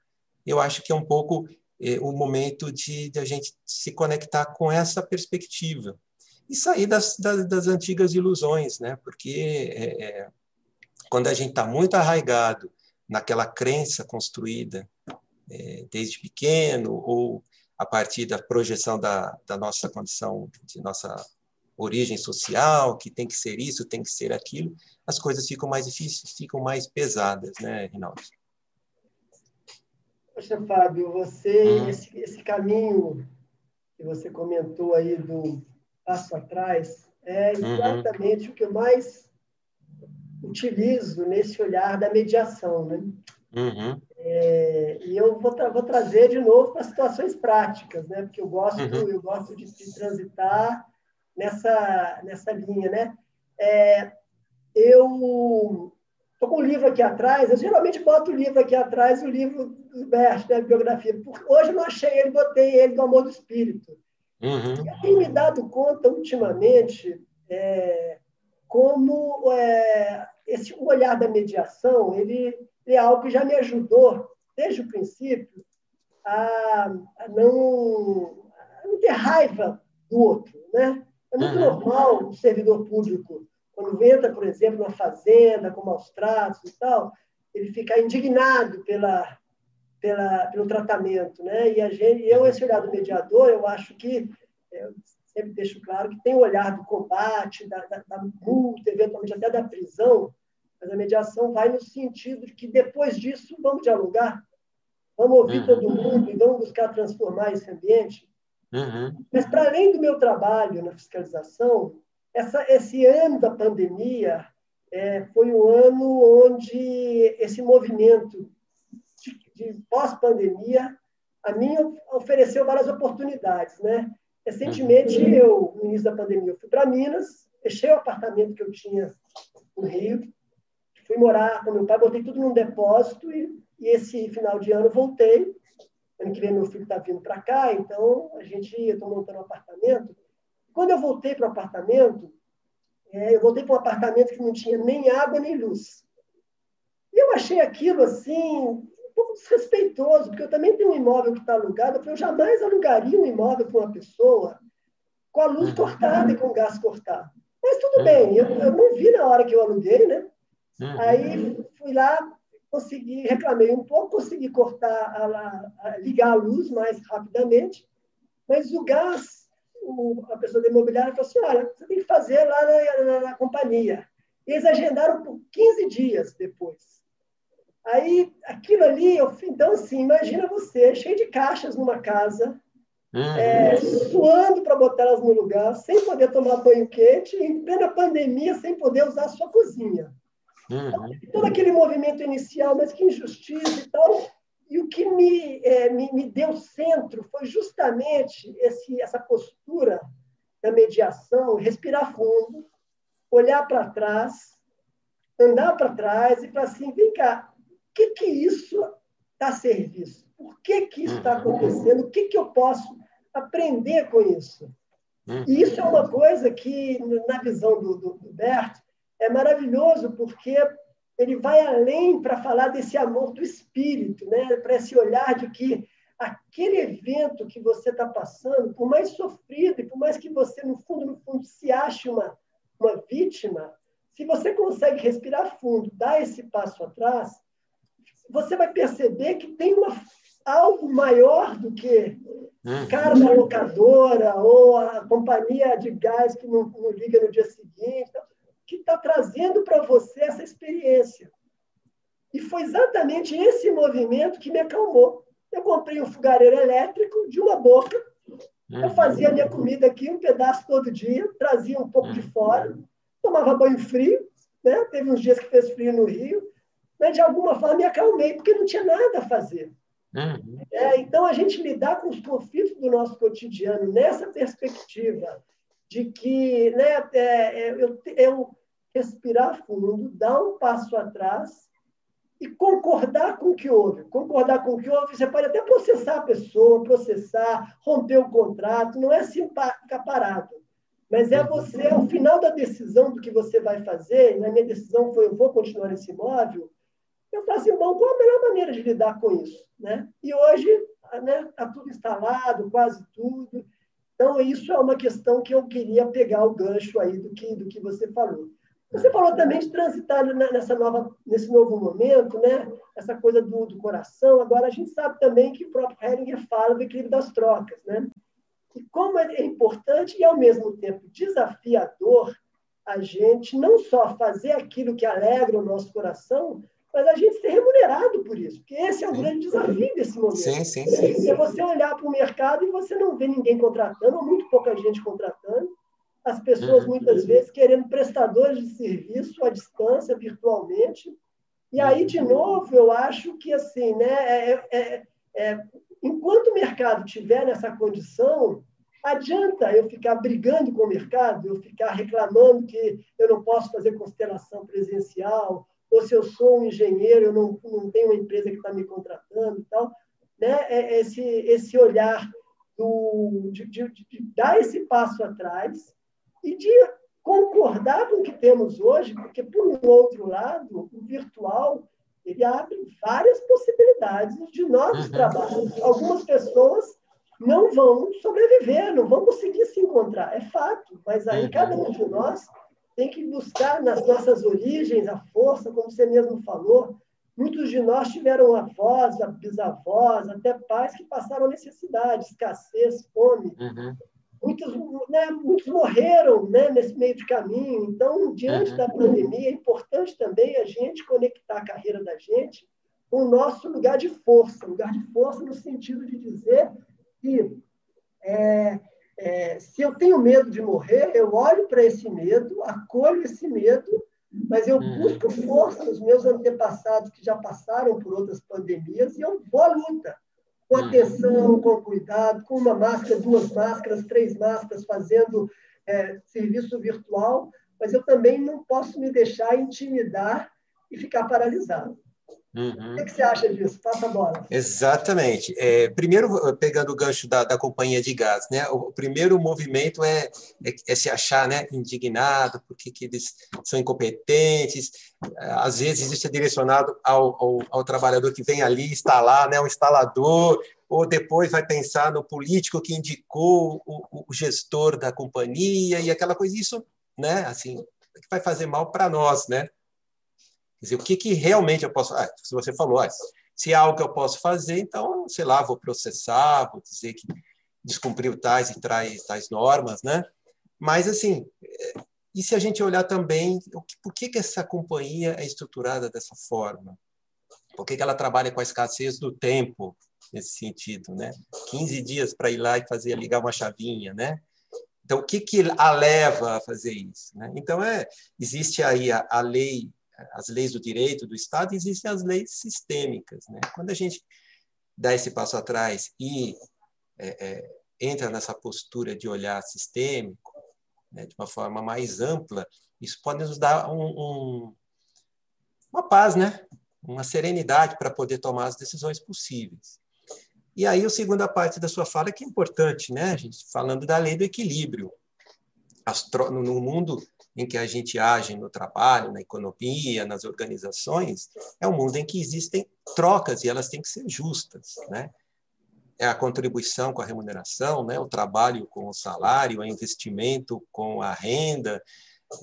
eu acho que é um pouco é, o momento de, de a gente se conectar com essa perspectiva e sair das, das, das antigas ilusões, né? Porque é, é quando a gente está muito arraigado naquela crença construída é, desde pequeno ou a partir da projeção da, da nossa condição, de nossa origem social, que tem que ser isso, tem que ser aquilo, as coisas ficam mais difíceis, ficam mais pesadas, né, Rinaldo? Poxa, Fábio, você, uhum. esse, esse caminho que você comentou aí do passo atrás, é uhum. exatamente uhum. o que eu mais utilizo nesse olhar da mediação. Né? Uhum. É, e eu vou, tra vou, trazer de novo para situações práticas, né? porque eu gosto, uhum. eu gosto de, de, transitar nessa, nessa linha. Né? É, eu estou com o livro aqui atrás, eu geralmente boto o livro aqui atrás, o livro do Bert, né, biografia. Hoje eu não achei ele, botei ele do Amor do Espírito. Uhum. Eu tenho me dado conta ultimamente é, como é, esse olhar da mediação ele, é algo que já me ajudou desde o princípio a, a, não, a não ter raiva do outro, né? É muito uhum. normal o servidor público quando entra, por exemplo, numa fazenda com maus tratos e tal, ele ficar indignado pela pela, pelo tratamento, né? E a gente, eu esse olhar do mediador, eu acho que eu sempre deixo claro que tem o olhar do combate, da, da, da multa, eventualmente até da prisão, mas a mediação vai no sentido de que depois disso vamos dialogar, vamos ouvir uhum. todo mundo e vamos buscar transformar esse ambiente. Uhum. Mas para além do meu trabalho na fiscalização, essa, esse ano da pandemia é, foi um ano onde esse movimento de pós-pandemia, a mim ofereceu várias oportunidades, né? Recentemente, uhum. eu, no início da pandemia, eu fui para Minas, fechei o apartamento que eu tinha no Rio, fui morar com meu pai, botei tudo num depósito e, e esse final de ano voltei. Ano que vem meu filho está vindo para cá, então a gente, eu estou montando um apartamento. Quando eu voltei para o apartamento, é, eu voltei para um apartamento que não tinha nem água nem luz. E eu achei aquilo assim pouco desrespeitoso, porque eu também tenho um imóvel que está alugado, eu jamais alugaria um imóvel para uma pessoa com a luz uhum. cortada e com o gás cortado. Mas tudo uhum. bem, eu, eu, não vi na hora que eu aluguei, né? Uhum. Aí fui lá, consegui, reclamei um pouco, consegui cortar, a, a, ligar a luz mais rapidamente, mas o gás, o, a pessoa da imobiliária falou assim, olha, você tem que fazer lá na, na, na companhia. E eles agendaram por 15 dias depois. Aí, aquilo ali, eu, então, assim, imagina você, cheio de caixas numa casa, uhum. é, suando para botar elas no lugar, sem poder tomar banho quente, em plena pandemia, sem poder usar a sua cozinha. Uhum. Todo aquele movimento inicial, mas que injustiça e tal. E o que me, é, me, me deu centro foi justamente esse, essa postura da mediação, respirar fundo, olhar para trás, andar para trás e para assim, vem cá, que, que isso está a serviço? Por que, que isso está uhum. acontecendo? O que, que eu posso aprender com isso? Uhum. E isso é uma coisa que, na visão do, do, do Bert, é maravilhoso, porque ele vai além para falar desse amor do espírito, né? para esse olhar de que aquele evento que você está passando, por mais sofrido e por mais que você, no fundo, no fundo, se ache uma, uma vítima, se você consegue respirar fundo, dar esse passo atrás, você vai perceber que tem uma, algo maior do que o cara da locadora ou a companhia de gás que não, não liga no dia seguinte, que está trazendo para você essa experiência. E foi exatamente esse movimento que me acalmou. Eu comprei um fogareiro elétrico de uma boca, eu fazia minha comida aqui, um pedaço todo dia, trazia um pouco de fora, tomava banho frio, né? teve uns dias que fez frio no Rio, mas de alguma forma me acalmei, porque não tinha nada a fazer. Uhum. É, então, a gente lidar com os conflitos do nosso cotidiano nessa perspectiva de que né, é, é, eu, eu respirar fundo, dar um passo atrás e concordar com o que houve. Concordar com o que houve, você pode até processar a pessoa, processar, romper o contrato, não é assim ficar parado. Mas é você, ao final da decisão do que você vai fazer, na minha decisão foi eu vou continuar nesse imóvel, eu falo assim, bom, qual a melhor maneira de lidar com isso? Né? E hoje está né, tá tudo instalado, quase tudo. Então, isso é uma questão que eu queria pegar o gancho aí do que, do que você falou. Você falou também de transitar nessa nova, nesse novo momento, né? essa coisa do, do coração. Agora, a gente sabe também que o próprio Heringer fala do equilíbrio das trocas. Né? E como é importante e, ao mesmo tempo, desafiador a gente não só fazer aquilo que alegra o nosso coração, mas a gente ser remunerado por isso, porque esse é o sim. grande desafio desse momento. Sim, sim, sim. É você olhar para o mercado e você não vê ninguém contratando, ou muito pouca gente contratando, as pessoas uhum. muitas vezes querendo prestadores de serviço à distância, virtualmente. E aí, de novo, eu acho que assim, né, é, é, é, enquanto o mercado estiver nessa condição, adianta eu ficar brigando com o mercado, eu ficar reclamando que eu não posso fazer constelação presencial, ou se eu sou um engenheiro, eu não, não tenho uma empresa que está me contratando e tal. Né? É esse, esse olhar do, de, de, de, dar esse passo atrás e de concordar com o que temos hoje, porque, por um outro lado, o virtual ele abre várias possibilidades de novos uhum. trabalhos. Algumas pessoas não vão sobreviver, não vão conseguir se encontrar, é fato, mas aí uhum. cada um de nós tem que buscar nas nossas origens a força, como você mesmo falou. Muitos de nós tiveram avós, bisavós, até pais que passaram necessidade, escassez, fome. Uhum. Muitos, né, muitos morreram né, nesse meio de caminho. Então, diante uhum. da pandemia, é importante também a gente conectar a carreira da gente com o nosso lugar de força lugar de força no sentido de dizer que é, é, se eu tenho medo de morrer, eu olho para esse medo, acolho esse medo, mas eu uhum. busco força nos meus antepassados que já passaram por outras pandemias e eu vou à luta. Com uhum. atenção, com cuidado, com uma máscara, duas máscaras, três máscaras, fazendo é, serviço virtual, mas eu também não posso me deixar intimidar e ficar paralisado. Uhum. O que, você acha disso? Passa a bola. Exatamente. É, primeiro, pegando o gancho da, da companhia de gás, né? o primeiro movimento é, é, é se achar né, indignado, porque que eles são incompetentes. Às vezes, isso é direcionado ao, ao, ao trabalhador que vem ali instalar, né, o instalador, ou depois vai pensar no político que indicou o, o gestor da companhia e aquela coisa. Isso né, assim, que vai fazer mal para nós, né? Quer dizer, o que, que realmente eu posso. Ah, se você falou, ah, se é algo que eu posso fazer, então, sei lá, vou processar, vou dizer que descumpriu tais e tais, tais normas, né? Mas, assim, e se a gente olhar também por que, que essa companhia é estruturada dessa forma? Por que, que ela trabalha com a escassez do tempo, nesse sentido, né? 15 dias para ir lá e fazer ligar uma chavinha, né? Então, o que, que a leva a fazer isso? Né? Então, é, existe aí a, a lei as leis do direito do Estado, existem as leis sistêmicas. Né? Quando a gente dá esse passo atrás e é, é, entra nessa postura de olhar sistêmico, né, de uma forma mais ampla, isso pode nos dar um, um, uma paz, né? uma serenidade para poder tomar as decisões possíveis. E aí, a segunda parte da sua fala que é importante, né, gente? Falando da lei do equilíbrio. no mundo em que a gente age no trabalho, na economia, nas organizações, é um mundo em que existem trocas e elas têm que ser justas, né? É a contribuição com a remuneração, né? O trabalho com o salário, o investimento com a renda,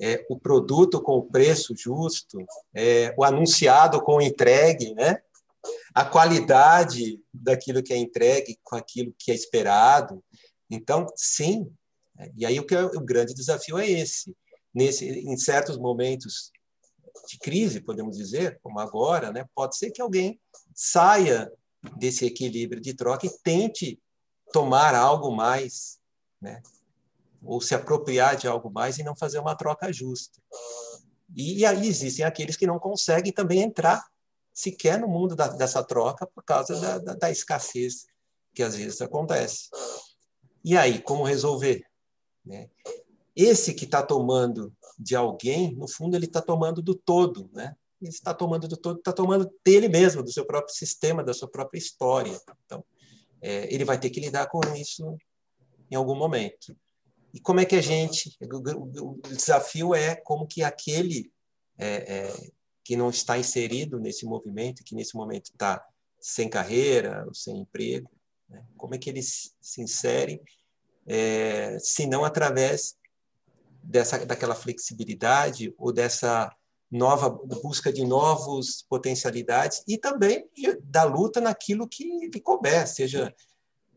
é, o produto com o preço justo, é, o anunciado com o entregue, né? A qualidade daquilo que é entregue com aquilo que é esperado. Então, sim. E aí o que é, o grande desafio é esse nesse, em certos momentos de crise, podemos dizer, como agora, né, pode ser que alguém saia desse equilíbrio de troca e tente tomar algo mais, né, ou se apropriar de algo mais e não fazer uma troca justa. E aí existem aqueles que não conseguem também entrar sequer no mundo da, dessa troca por causa da, da, da escassez que às vezes acontece. E aí, como resolver? Né? Esse que está tomando de alguém, no fundo, ele está tomando do todo, né? Ele está tomando do todo, está tomando dele mesmo, do seu próprio sistema, da sua própria história. Então, é, ele vai ter que lidar com isso em algum momento. E como é que a gente? O, desafio é como que aquele é, é, que não está inserido nesse movimento, que nesse momento está sem carreira, ou sem emprego, né? como é que eles se inserem, é, se não através dessa daquela flexibilidade ou dessa nova busca de novos potencialidades e também da luta naquilo que lhe couber, seja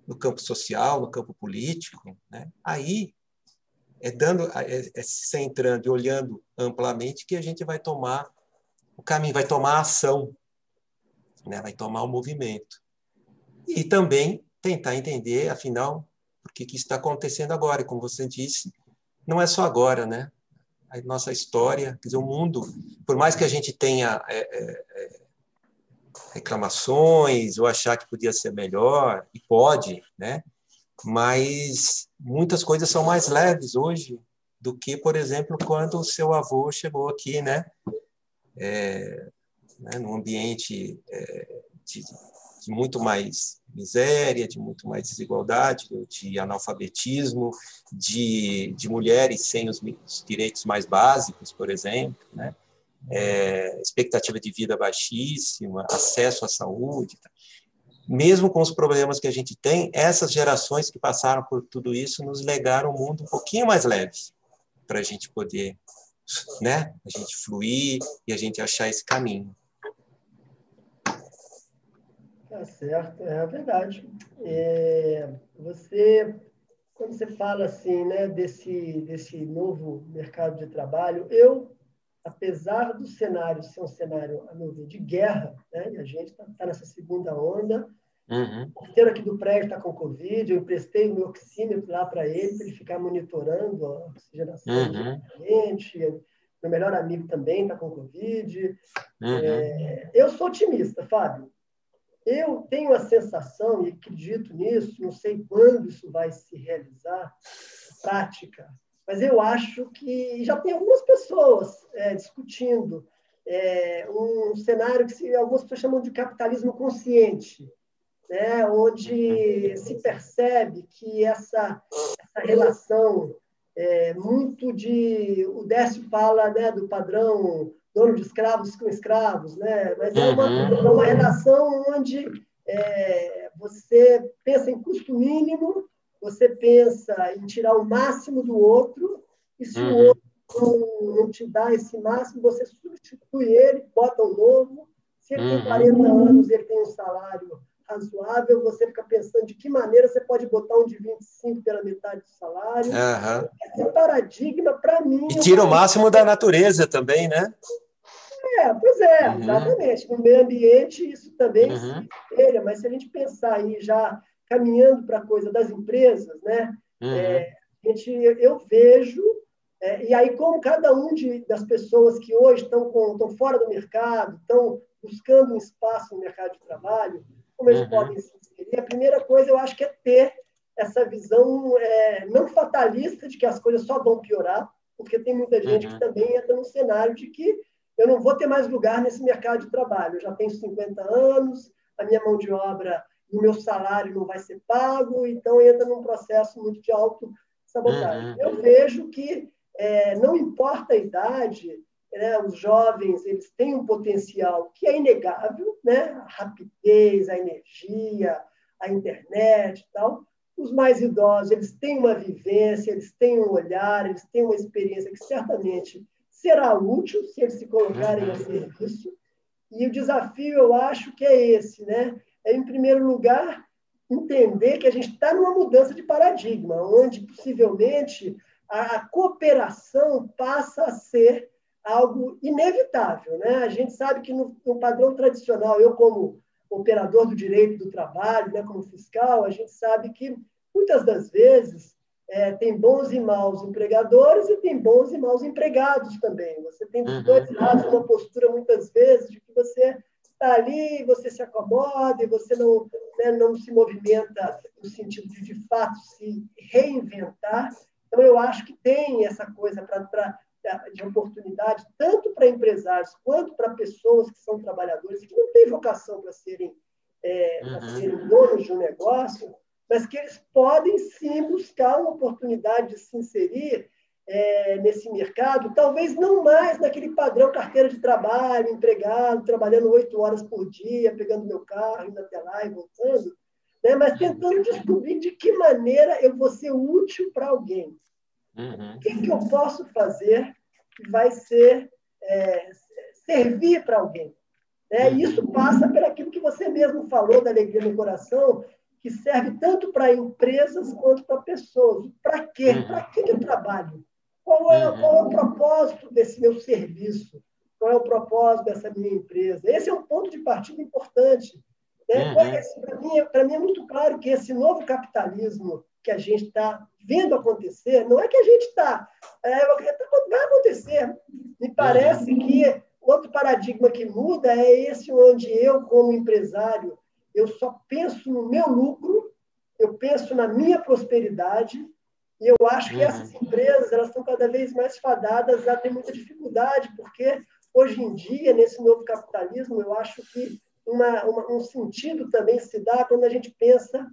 no campo social, no campo político, né? Aí é dando, é, é se centrando e olhando amplamente que a gente vai tomar o caminho, vai tomar a ação, né? Vai tomar o movimento e também tentar entender, afinal, por que que está acontecendo agora. E como você disse, não é só agora, né? A nossa história, quer dizer, o mundo, por mais que a gente tenha é, é, é, reclamações ou achar que podia ser melhor, e pode, né? Mas muitas coisas são mais leves hoje do que, por exemplo, quando o seu avô chegou aqui, né? É, né? Num ambiente é, de, de muito mais miséria, de muito mais desigualdade, de analfabetismo, de, de mulheres sem os, os direitos mais básicos, por exemplo, né? É, expectativa de vida baixíssima, acesso à saúde. Tá? Mesmo com os problemas que a gente tem, essas gerações que passaram por tudo isso nos legaram um mundo um pouquinho mais leve para a gente poder, né, a gente fluir e a gente achar esse caminho. Tá certo, é verdade. É, você, quando você fala assim, né, desse, desse novo mercado de trabalho, eu, apesar do cenário ser um cenário, a meu ver, de guerra, né, e a gente está tá nessa segunda onda, uhum. o porteiro aqui do prédio está com Covid, eu emprestei o meu oxímetro lá para ele, para ele ficar monitorando a oxigenação uhum. do meu melhor amigo também está com Covid. Uhum. É, eu sou otimista, Fábio. Eu tenho a sensação, e acredito nisso, não sei quando isso vai se realizar, prática, mas eu acho que já tem algumas pessoas é, discutindo é, um cenário que se, algumas pessoas chamam de capitalismo consciente, né, onde se percebe que essa, essa relação é, muito de. O Décio fala né, do padrão dono de escravos com escravos, né? Mas é uma, uhum. é uma relação onde é, você pensa em custo mínimo, você pensa em tirar o máximo do outro, e se uhum. o outro não, não, te dá esse máximo, você substitui ele, bota um novo. Se ele uhum. tem 40 anos, ele tem um salário razoável, você fica pensando de que maneira você pode botar um de 25 pela metade do salário. Uhum. Esse é paradigma, para mim. E tira o máximo da natureza também, né? É, pois é, uhum. exatamente. No meio ambiente, isso também uhum. se espelha, mas se a gente pensar aí já caminhando para a coisa das empresas, né? Uhum. É, a gente, eu vejo, é, e aí como cada um de, das pessoas que hoje estão, com, estão fora do mercado, estão buscando um espaço no mercado de trabalho, como eles uhum. podem se inserir, a primeira coisa eu acho que é ter essa visão é, não fatalista de que as coisas só vão piorar, porque tem muita gente que uhum. também entra no cenário de que eu não vou ter mais lugar nesse mercado de trabalho. Eu já tenho 50 anos, a minha mão de obra e o meu salário não vai ser pago, então entra num processo muito de auto-sabotagem. Uhum. Eu vejo que é, não importa a idade, né, os jovens eles têm um potencial que é inegável, né, a rapidez, a energia, a internet e tal. Os mais idosos eles têm uma vivência, eles têm um olhar, eles têm uma experiência que certamente será útil se eles se colocarem a serviço. E o desafio, eu acho que é esse, né? É, em primeiro lugar, entender que a gente está numa mudança de paradigma, onde possivelmente a, a cooperação passa a ser algo inevitável. Né? A gente sabe que no, no, padrão tradicional, eu como operador do direito do trabalho, né, como fiscal, a gente sabe que muitas das vezes é, tem bons e maus empregadores e tem bons e maus empregados também. Você tem dos uhum. dois lados uma postura muitas vezes de que você está ali, você se acomoda e você não, né, não se movimenta no sentido de, de fato, se reinventar. Então, eu acho que tem essa coisa para de oportunidade, tanto para empresários quanto para pessoas que são trabalhadores e que não têm vocação para serem, é, uhum. serem donos de um negócio, mas que eles podem sim buscar uma oportunidade de se inserir é, nesse mercado, talvez não mais naquele padrão carteira de trabalho, empregado, trabalhando oito horas por dia, pegando meu carro, indo até lá e voltando, né? mas tentando descobrir de que maneira eu vou ser útil para alguém. Uhum. O que, que, eu posso fazer que vai ser é, servir para alguém? Né? Isso passa por aquilo que você mesmo falou da alegria no coração, que serve tanto para empresas quanto para pessoas. Para quê? Uhum. Para que eu trabalho? Qual é, uhum. qual é o propósito desse meu serviço? Qual é o propósito dessa minha empresa? Esse é um ponto de partida importante. Né? Uhum. Para mim, mim é muito claro que esse novo capitalismo que a gente está vendo acontecer, não é que a gente está. É, vai acontecer. Me parece uhum. que outro paradigma que muda é esse onde eu, como empresário, eu só penso no meu lucro, eu penso na minha prosperidade, e eu acho que essas uhum. empresas elas estão cada vez mais fadadas a ter muita dificuldade, porque hoje em dia, nesse novo capitalismo, eu acho que uma, uma, um sentido também se dá quando a gente pensa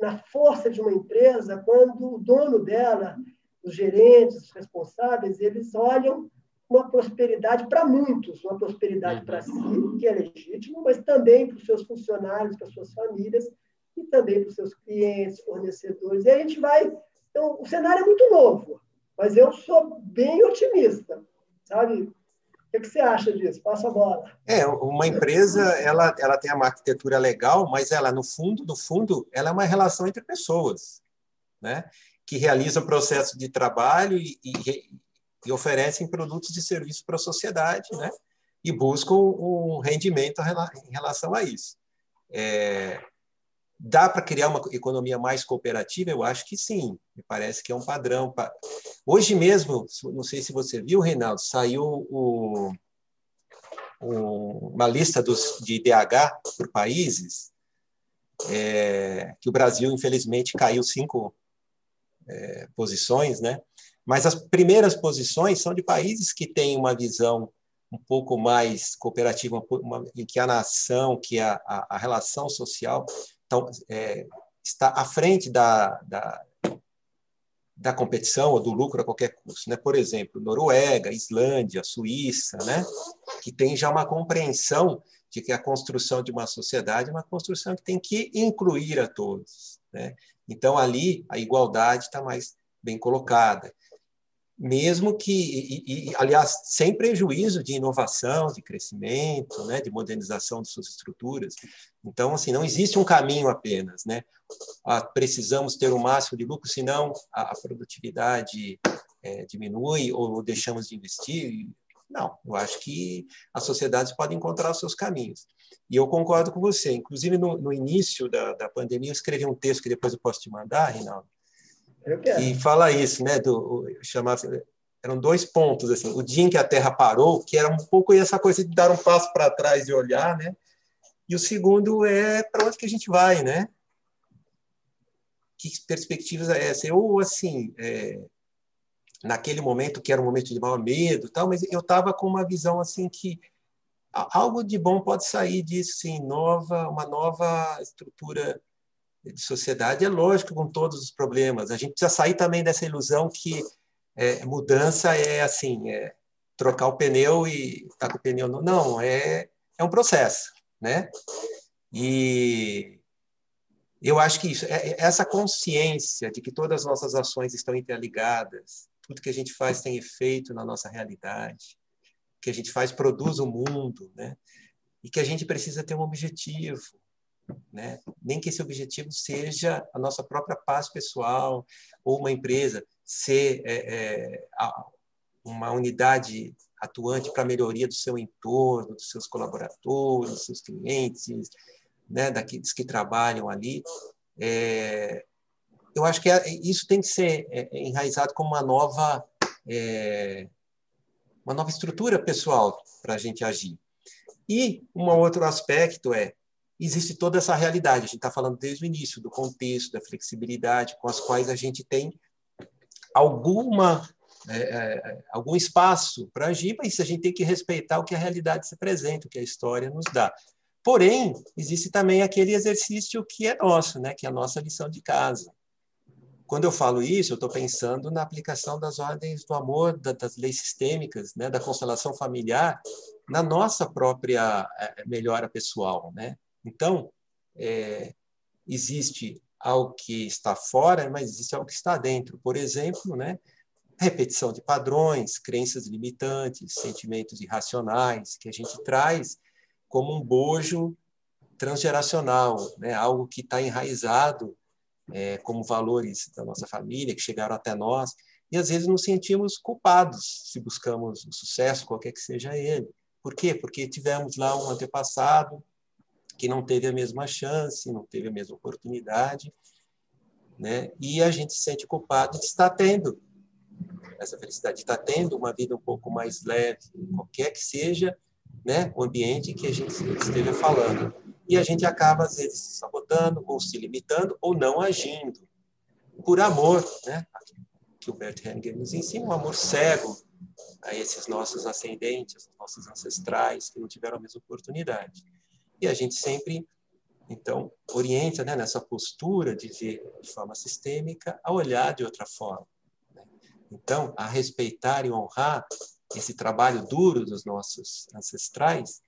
na força de uma empresa quando o dono dela, os gerentes, os responsáveis, eles olham uma prosperidade para muitos, uma prosperidade para si, que é legítimo, mas também para os seus funcionários, para as suas famílias e também para os seus clientes, fornecedores. E a gente vai. Então, o cenário é muito novo, mas eu sou bem otimista, sabe? O que, você acha disso? Passa a bola. É, uma empresa, ela, ela tem uma arquitetura legal, mas ela, no fundo, no fundo, ela é uma relação entre pessoas, né? Que realizam processo de trabalho e, e, e oferecem produtos e serviços para a sociedade, né? E buscam um rendimento em relação a isso. É, Dá para criar uma economia mais cooperativa? Eu acho que sim. Me parece que é um padrão. Hoje mesmo, não sei se você viu, Reinaldo, saiu o, o, uma lista dos, de IDH por países, é, que o Brasil, infelizmente, caiu cinco é, posições, né? Mas as primeiras posições são de países que têm uma visão um pouco mais cooperativa, uma, em que a nação, que a, a, a relação social então, é, está à frente da, da, da, competição ou do lucro a qualquer custo. Né? Por exemplo, Noruega, Islândia, Suíça, né? que tem já uma compreensão de que a construção de uma sociedade é uma construção que tem que incluir a todos. Né? Então, ali, a igualdade está mais bem colocada mesmo que, e, e, aliás, sem prejuízo de inovação, de crescimento, né, de modernização de suas estruturas. Então, assim, não existe um caminho apenas, né? Ah, precisamos ter o máximo de lucro, senão a, a produtividade é, diminui ou deixamos de investir. Não, eu acho que as sociedades podem encontrar os seus caminhos. E eu concordo com você. Inclusive, no, no início da, da pandemia, eu escrevi um texto que depois eu posso te mandar, Reinaldo, e fala isso, né? Do, chamava, eram dois pontos, assim, o dia em que a Terra parou, que era um pouco essa coisa de dar um passo para trás e olhar, né? E o segundo é para onde que a gente vai, né? Que perspectivas é essa? Eu, assim, é, naquele momento que era um momento de maior medo, tal, mas eu estava com uma visão assim que algo de bom pode sair disso, sim, nova, uma nova estrutura de sociedade, é lógico, com todos os problemas. A gente precisa sair também dessa ilusão que é, mudança é assim, é trocar o pneu e tá com o pneu no... não, é é um processo, né? E eu acho que isso, é, é essa consciência de que todas as nossas ações estão interligadas, tudo que a gente faz tem efeito na nossa realidade, que a gente faz produz o mundo, né? E que a gente precisa ter um objetivo, né? Nem que esse objetivo seja a nossa própria paz pessoal ou uma empresa ser é, é, uma unidade atuante para a melhoria do seu entorno, dos seus colaboradores, dos seus clientes, né, daqueles que trabalham ali. É, eu acho que é, isso tem que ser é, enraizado como uma nova é, uma nova estrutura pessoal para a gente agir. E um outro aspecto é existe toda essa realidade. A gente está falando desde o início do contexto, da flexibilidade, com as quais a gente tem alguma é, é, algum espaço para agir, mas a gente tem que respeitar o que a realidade se apresenta, o que a história nos dá. Porém, existe também aquele exercício que é nosso, né, que é a nossa lição de casa. Quando eu falo isso, eu estou pensando na aplicação das ordens do amor, das leis sistêmicas, né, da constelação familiar, na nossa própria é, melhora pessoal. Né? Então, é, existe algo que está fora, mas existe algo que está dentro. Por exemplo, né, repetição de padrões, crenças limitantes, sentimentos irracionais que a gente traz como um bojo transgeracional, né? algo que está enraizado é, como valores da nossa família, que chegaram até nós, e às vezes nos sentimos culpados se buscamos o sucesso, qualquer que seja ele. Por quê? Porque tivemos lá um antepassado que não teve a mesma chance, não teve a mesma oportunidade, né? e a gente se sente culpado de estar tendo essa felicidade, de estar tendo uma vida um pouco mais leve, qualquer que seja né, o ambiente que a gente esteja falando. E a gente acaba, às vezes, se sabotando, ou se limitando, ou não agindo. Por amor, né? que o Bert Hellinger nos ensina, um amor cego a esses nossos ascendentes, nossos ancestrais, que não tiveram a mesma oportunidade. E a gente sempre, então, orienta né, nessa postura de ver de forma sistêmica a olhar de outra forma. Né? Então, a respeitar e honrar esse trabalho duro dos nossos ancestrais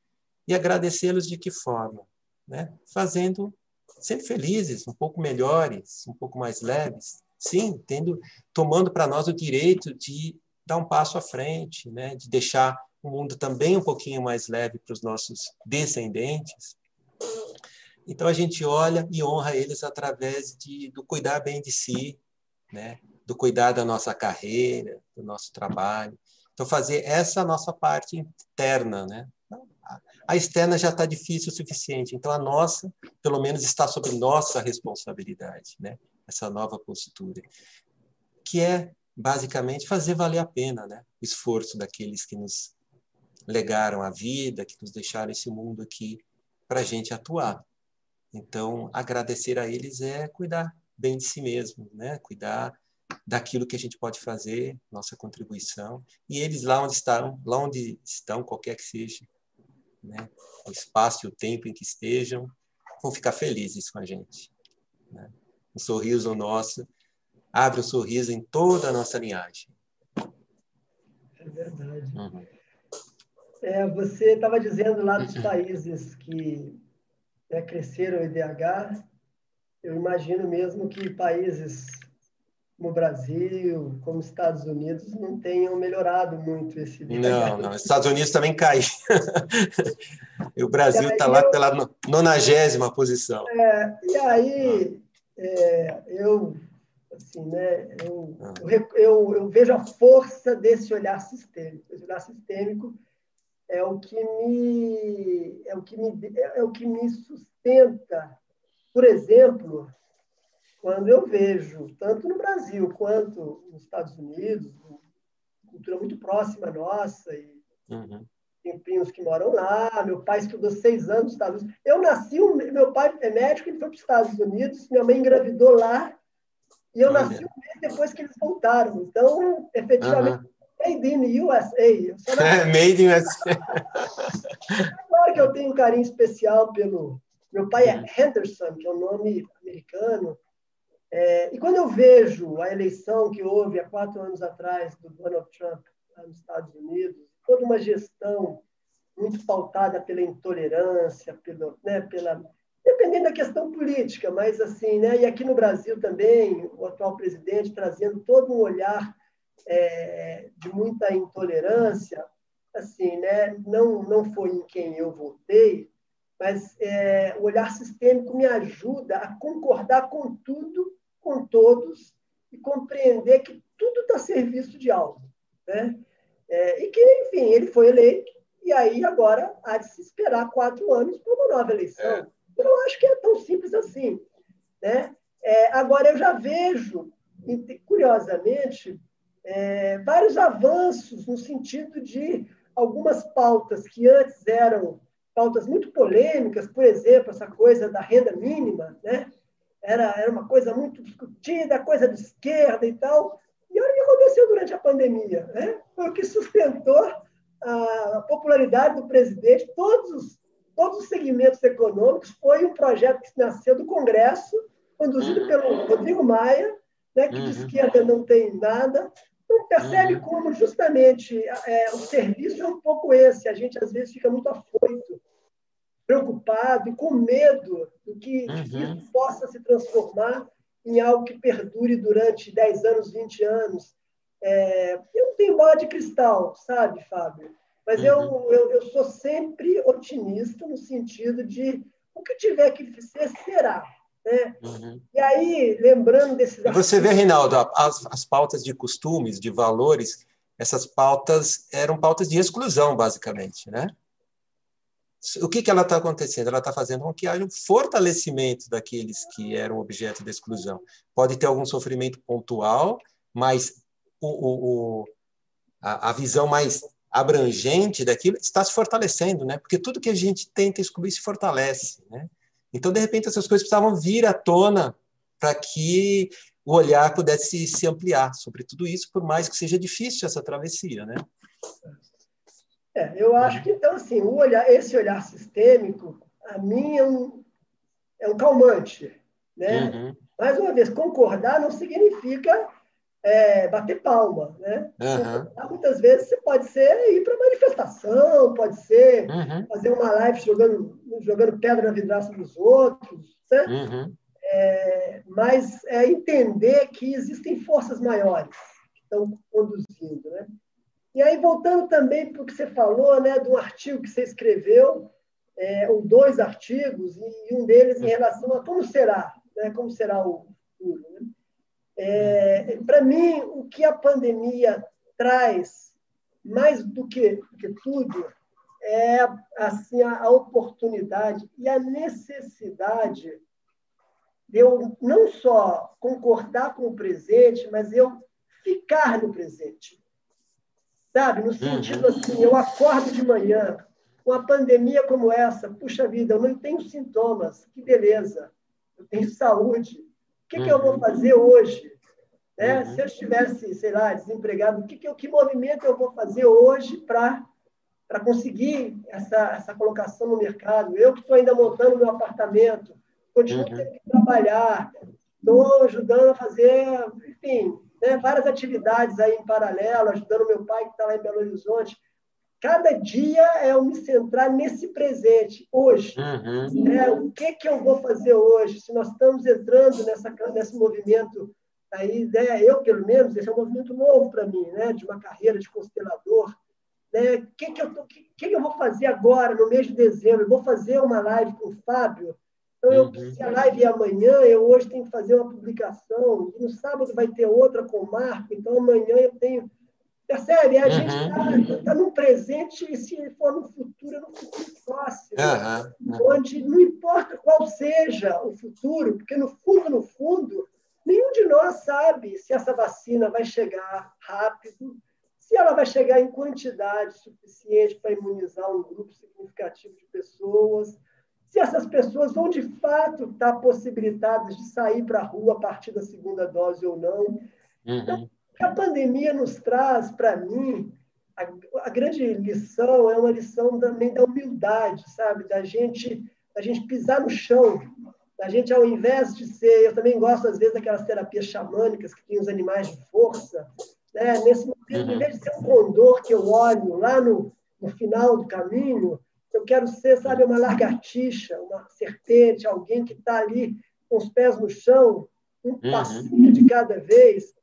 e agradecê-los de que forma? Né? Fazendo sempre felizes, um pouco melhores, um pouco mais leves, sim, tendo, tomando para nós o direito de dar um passo à frente, né? de deixar o mundo também um pouquinho mais leve para os nossos descendentes. Então a gente olha e honra eles através de, do cuidar bem de si, né? do cuidar da nossa carreira, do nosso trabalho, então, fazer essa nossa parte interna, né? A externa já está difícil o suficiente, então a nossa, pelo menos, está sob nossa responsabilidade, né? Essa nova postura, que é basicamente fazer valer a pena, né? O esforço daqueles que nos legaram a vida, que nos deixaram esse mundo aqui para a gente atuar. Então, agradecer a eles é cuidar bem de si mesmo, né? Cuidar daquilo que a gente pode fazer, nossa contribuição, e eles lá onde estão, lá onde estão, qualquer que seja, né, o espaço e o tempo em que estejam, vão ficar felizes com a gente. Né? Um sorriso nosso abre um sorriso em toda a nossa linhagem. É verdade. Uhum. É, você estava dizendo lá dos países que né, cresceram o IDH, eu imagino mesmo que países como o Brasil, como os Estados Unidos, não tenham melhorado muito esse Não, não. Os Estados Unidos também cai. [laughs] e o Brasil está lá eu, pela nonagésima posição. É, e aí, é, eu, assim, né, eu, ah. eu, eu, eu, vejo a força desse olhar sistêmico. Esse olhar sistêmico é o que me, é o que me, é o que me sustenta. Por exemplo, quando eu vejo, tanto no Brasil quanto nos Estados Unidos, cultura muito próxima nossa, e uhum. tem primos que moram lá, meu pai estudou seis anos nos Estados Unidos. Eu nasci, meu pai é médico, ele foi para os Estados Unidos, minha mãe engravidou lá, e eu Olha. nasci um mês depois que eles voltaram. Então, efetivamente, uhum. Made in USA. [laughs] É, made in USA. claro que eu tenho um carinho especial pelo. Meu pai é Henderson, que é um nome americano. É, e quando eu vejo a eleição que houve há quatro anos atrás do Donald Trump lá nos Estados Unidos, toda uma gestão muito pautada pela intolerância, pelo, né, pela dependendo da questão política, mas assim, né, e aqui no Brasil também o atual presidente trazendo todo um olhar é, de muita intolerância, assim, né, não não foi em quem eu votei, mas é, o olhar sistêmico me ajuda a concordar com tudo com todos e compreender que tudo está a serviço de algo. Né? É, e que, enfim, ele foi eleito, e aí agora há de se esperar quatro anos para uma nova eleição. É. Eu não acho que é tão simples assim. Né? É, agora, eu já vejo, curiosamente, é, vários avanços no sentido de algumas pautas que antes eram pautas muito polêmicas, por exemplo, essa coisa da renda mínima, né? era, era uma coisa muito discutida, coisa de esquerda e tal. E olha o que aconteceu durante a pandemia. Né? Foi o que sustentou a popularidade do presidente, todos os, todos os segmentos econômicos. Foi um projeto que nasceu do Congresso, conduzido uhum. pelo Rodrigo Maia, né, que de uhum. esquerda não tem nada. Então, percebe uhum. como justamente é, o serviço é um pouco esse. A gente, às vezes, fica muito afoito preocupado e com medo do que, uhum. isso possa se transformar em algo que perdure durante 10 anos, 20 anos. É, eu não tenho bola de cristal, sabe, Fábio? Mas uhum. eu, eu, eu, sou sempre otimista no sentido de o que tiver que ser, será. Né? Uhum. E aí, lembrando desses. Você vê, Reinaldo, as, as pautas de costumes, de valores, essas pautas eram pautas de exclusão, basicamente, né? o que, que ela está acontecendo? Ela está fazendo com que haja um fortalecimento daqueles que eram objeto de exclusão. Pode ter algum sofrimento pontual, mas o, o, o a, a, visão mais abrangente daquilo está se fortalecendo, né? Porque tudo que a gente tenta excluir se fortalece, né? Então, de repente, essas coisas precisavam vir à tona para que o olhar pudesse se ampliar sobre tudo isso, por mais que seja difícil essa travessia, né? É, eu acho que, então, assim, o olhar, esse olhar sistêmico, a mim, é um, é um calmante. Né? Uhum. Mais uma vez, concordar não significa é, bater palma. Né? Uhum. Muitas vezes você pode ser ir para manifestação, pode ser uhum. fazer uma live jogando, jogando pedra na vidraça dos outros. Né? Uhum. É, mas é entender que existem forças maiores que estão conduzindo. Né? E aí, voltando também para o que você falou, né, do artigo que você escreveu, é, ou dois artigos, e um deles em relação a como será, né, como será o futuro. Né? É, para mim, o que a pandemia traz, mais do que, do que tudo, é assim, a, a oportunidade e a necessidade de eu não só concordar com o presente, mas eu ficar no presente sabe? No sentido uhum. assim, eu acordo de manhã, uma pandemia como essa, puxa vida, eu não tenho sintomas, que beleza, eu tenho saúde, o que, que eu vou uhum. fazer hoje? Né? Uhum. Se eu estivesse, sei lá, desempregado, o que, que, que movimento eu vou fazer hoje para conseguir essa, essa colocação no mercado? Eu que estou ainda montando meu apartamento, continuo uhum. tendo que trabalhar, estou ajudando a fazer, enfim, né? várias atividades aí em paralelo, ajudando meu pai que está lá em Belo Horizonte. Cada dia é eu me centrar nesse presente, hoje. Uhum. É, o que, que eu vou fazer hoje? Se nós estamos entrando nessa, nesse movimento aí, né? eu, pelo menos, esse é um movimento novo para mim, né? de uma carreira de constelador. Né? O que, que, eu que, que, eu vou fazer agora, no mês de dezembro? Eu vou fazer uma live com o Fábio, então, eu, uhum. se a live é amanhã, eu hoje tenho que fazer uma publicação, no sábado vai ter outra com o Marco, então amanhã eu tenho. Percebe? A uhum. gente está tá no presente e se for no futuro, é no futuro próximo. Uhum. Onde não importa qual seja o futuro, porque no fundo, no fundo, nenhum de nós sabe se essa vacina vai chegar rápido, se ela vai chegar em quantidade suficiente para imunizar um grupo significativo de pessoas se essas pessoas vão de fato estar possibilitadas de sair para a rua a partir da segunda dose ou não. Uhum. Então, a pandemia nos traz, para mim, a, a, grande lição é uma lição também da humildade, sabe? Da gente, da gente pisar no chão, A gente, ao invés de ser, eu também gosto às vezes daquelas terapias xamânicas que tem os animais de força, né? Nesse momento, uhum. em vez de ser um condor que eu olho lá no, no final do caminho, eu quero ser, sabe, uma lagartixa, uma serpente, alguém que está ali com os pés no chão, um uhum. passinho de cada vez,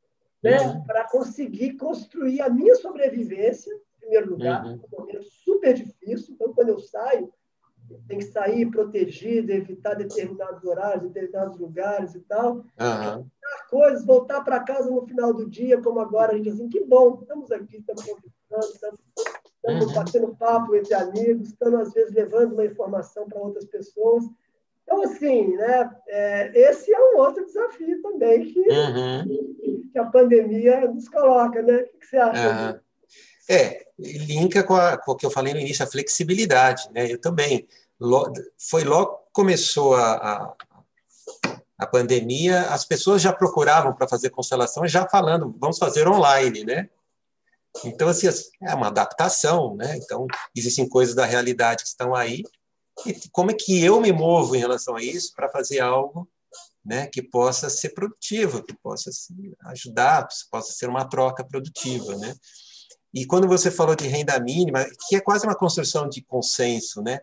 né? Uhum. Para conseguir construir a minha sobrevivência, em primeiro lugar, uhum. um momento super difícil. Então, quando eu saio, tem que sair protegido, evitar determinados horários, determinados lugares e tal. Uhum. Coisas, voltar para casa no final do dia, como agora, a gente assim, que bom, estamos aqui, estamos conversando, estamos, estamos uhum. batendo papo entre amigos, estamos, às vezes, levando uma informação para outras pessoas. Então, assim, né, é, esse é um outro desafio também que, uhum. que a pandemia nos coloca, né? O que você acha? Uhum. É, linka com, a, com o que eu falei no início, a flexibilidade, né? Eu também. Foi logo começou a, a, a pandemia, as pessoas já procuravam para fazer constelação, já falando, vamos fazer online, né? Então, assim, é uma adaptação, né? Então, existem coisas da realidade que estão aí, e como é que eu me movo em relação a isso para fazer algo né, que possa ser produtivo, que possa ajudar, que possa ser uma troca produtiva, né? E quando você falou de renda mínima, que é quase uma construção de consenso, né?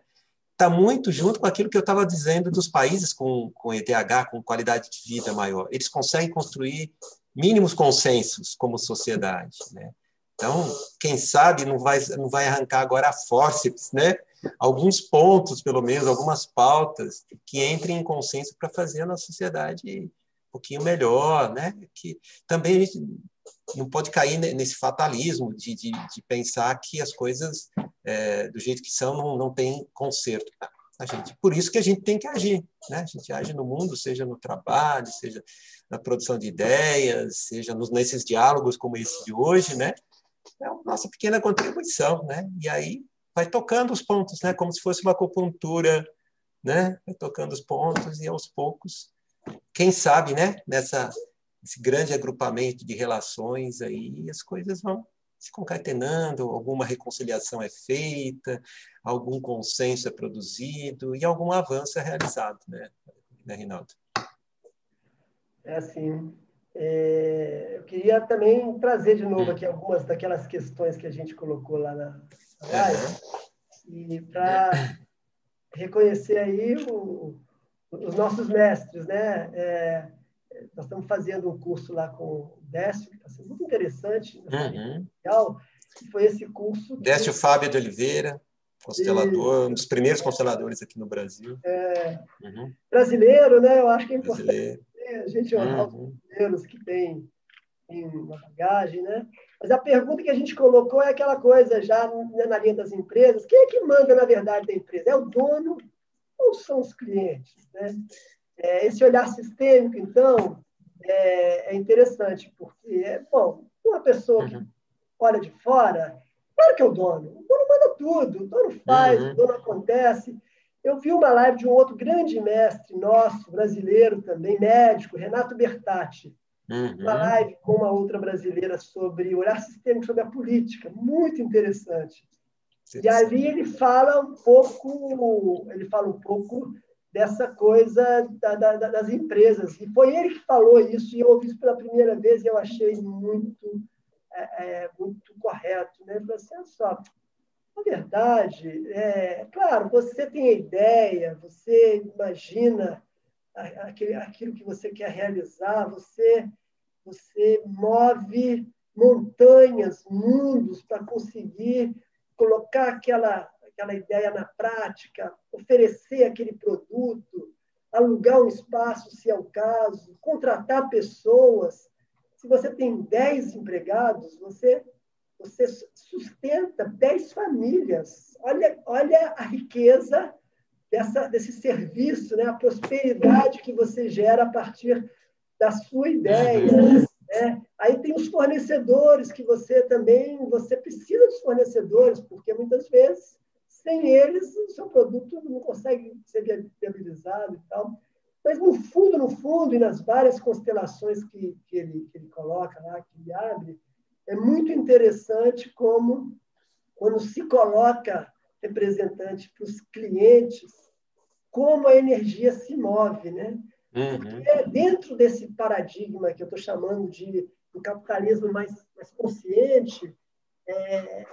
Está muito junto com aquilo que eu estava dizendo dos países com, com EDH, com qualidade de vida maior. Eles conseguem construir mínimos consensos como sociedade, né? Então, quem sabe não vai, não vai arrancar agora a forceps, né? Alguns pontos, pelo menos, algumas pautas que entrem em consenso para fazer a nossa sociedade um pouquinho melhor, né? Que também a gente não pode cair nesse fatalismo de, de, de pensar que as coisas é, do jeito que são não, não tem conserto. A gente, por isso que a gente tem que agir, né? A gente age no mundo, seja no trabalho, seja na produção de ideias, seja nos, nesses diálogos como esse de hoje, né? É a nossa pequena contribuição, né? E aí vai tocando os pontos, né? Como se fosse uma acupuntura, né? Vai tocando os pontos e aos poucos, quem sabe, né? Nessa esse grande agrupamento de relações aí, as coisas vão se concatenando, alguma reconciliação é feita, algum consenso é produzido e algum avanço é realizado, né, né Rinaldo? É assim. É, eu queria também trazer de novo aqui algumas daquelas questões que a gente colocou lá na live, e para reconhecer aí o, os nossos mestres, né? É, nós estamos fazendo um curso lá com o Décio, que está sendo muito interessante, uhum. legal, foi esse curso. Décio Fábio de Oliveira, constelador, e... um dos primeiros consteladores aqui no Brasil. É, uhum. Brasileiro, né? Eu acho que é importante a gente honrar uhum. os brasileiros que têm, têm uma bagagem, né? Mas a pergunta que a gente colocou é aquela coisa já na linha das empresas: quem é que manda, na verdade, da empresa? É o dono ou são os clientes? Né? É, esse olhar sistêmico, então, é, é, interessante, porque, bom, uma pessoa que uhum. olha de fora, claro que é o dono, o dono manda tudo, o dono faz, uhum. o dono acontece. Eu vi uma live de um outro grande mestre nosso, brasileiro também, médico, Renato Bertatti, uhum. uma live com uma outra brasileira sobre olhar sistêmico sobre a política, muito interessante. E ali ele fala um pouco, ele fala um pouco dessa coisa da, da, das empresas. E foi ele que falou isso, e eu ouvi isso pela primeira vez e eu achei muito, é, é, muito correto. Né? Ele falou assim, só, na verdade, é, claro, você tem a ideia, você imagina aquilo, aquilo que você quer realizar, você, você move montanhas, mundos para conseguir colocar aquela aquela ideia na prática, oferecer aquele produto, alugar um espaço, se é o caso, contratar pessoas. Se você tem 10 empregados, você, você sustenta 10 famílias. Olha, olha a riqueza dessa, desse serviço, né? a prosperidade que você gera a partir da sua ideia. Né? Aí tem os fornecedores que você também você precisa dos fornecedores, porque muitas vezes sem eles, o seu produto não consegue ser viabilizado e tal. Mas, no fundo, no fundo, e nas várias constelações que, que, ele, que ele coloca lá, que ele abre, é muito interessante como, quando se coloca representante para os clientes, como a energia se move, né? Uhum. Porque dentro desse paradigma que eu estou chamando de um capitalismo mais, mais consciente, é,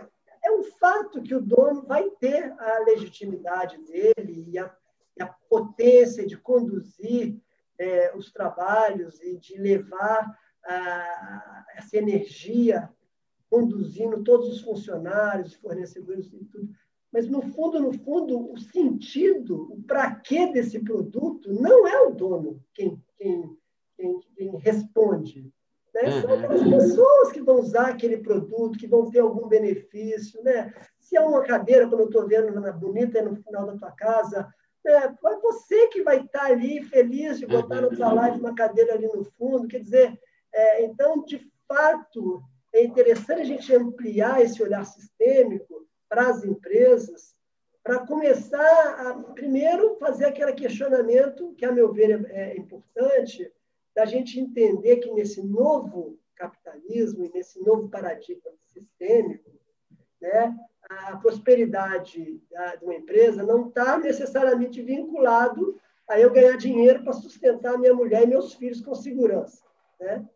é um fato que o dono vai ter a legitimidade dele e a, e a potência de conduzir é, os trabalhos e de levar a, essa energia conduzindo todos os funcionários, fornecedores e tudo. Mas, no fundo, no fundo, o sentido, o para quê desse produto, não é o dono quem, quem, quem, quem responde. Né? São uhum. aquelas pessoas que vão usar aquele produto, que vão ter algum benefício. Né? Se é uma cadeira, como eu estou vendo na bonita no final da tua casa, né? é você que vai estar ali feliz de botar no uhum. salário uma cadeira ali no fundo. Quer dizer, é, então, de fato, é interessante a gente ampliar esse olhar sistêmico para as empresas, para começar a, primeiro, fazer aquele questionamento, que, a meu ver, é, é importante, da gente entender que nesse novo capitalismo e nesse novo paradigma sistêmico, né, a prosperidade de uma empresa não está necessariamente vinculado a eu ganhar dinheiro para sustentar minha mulher e meus filhos com segurança. Né?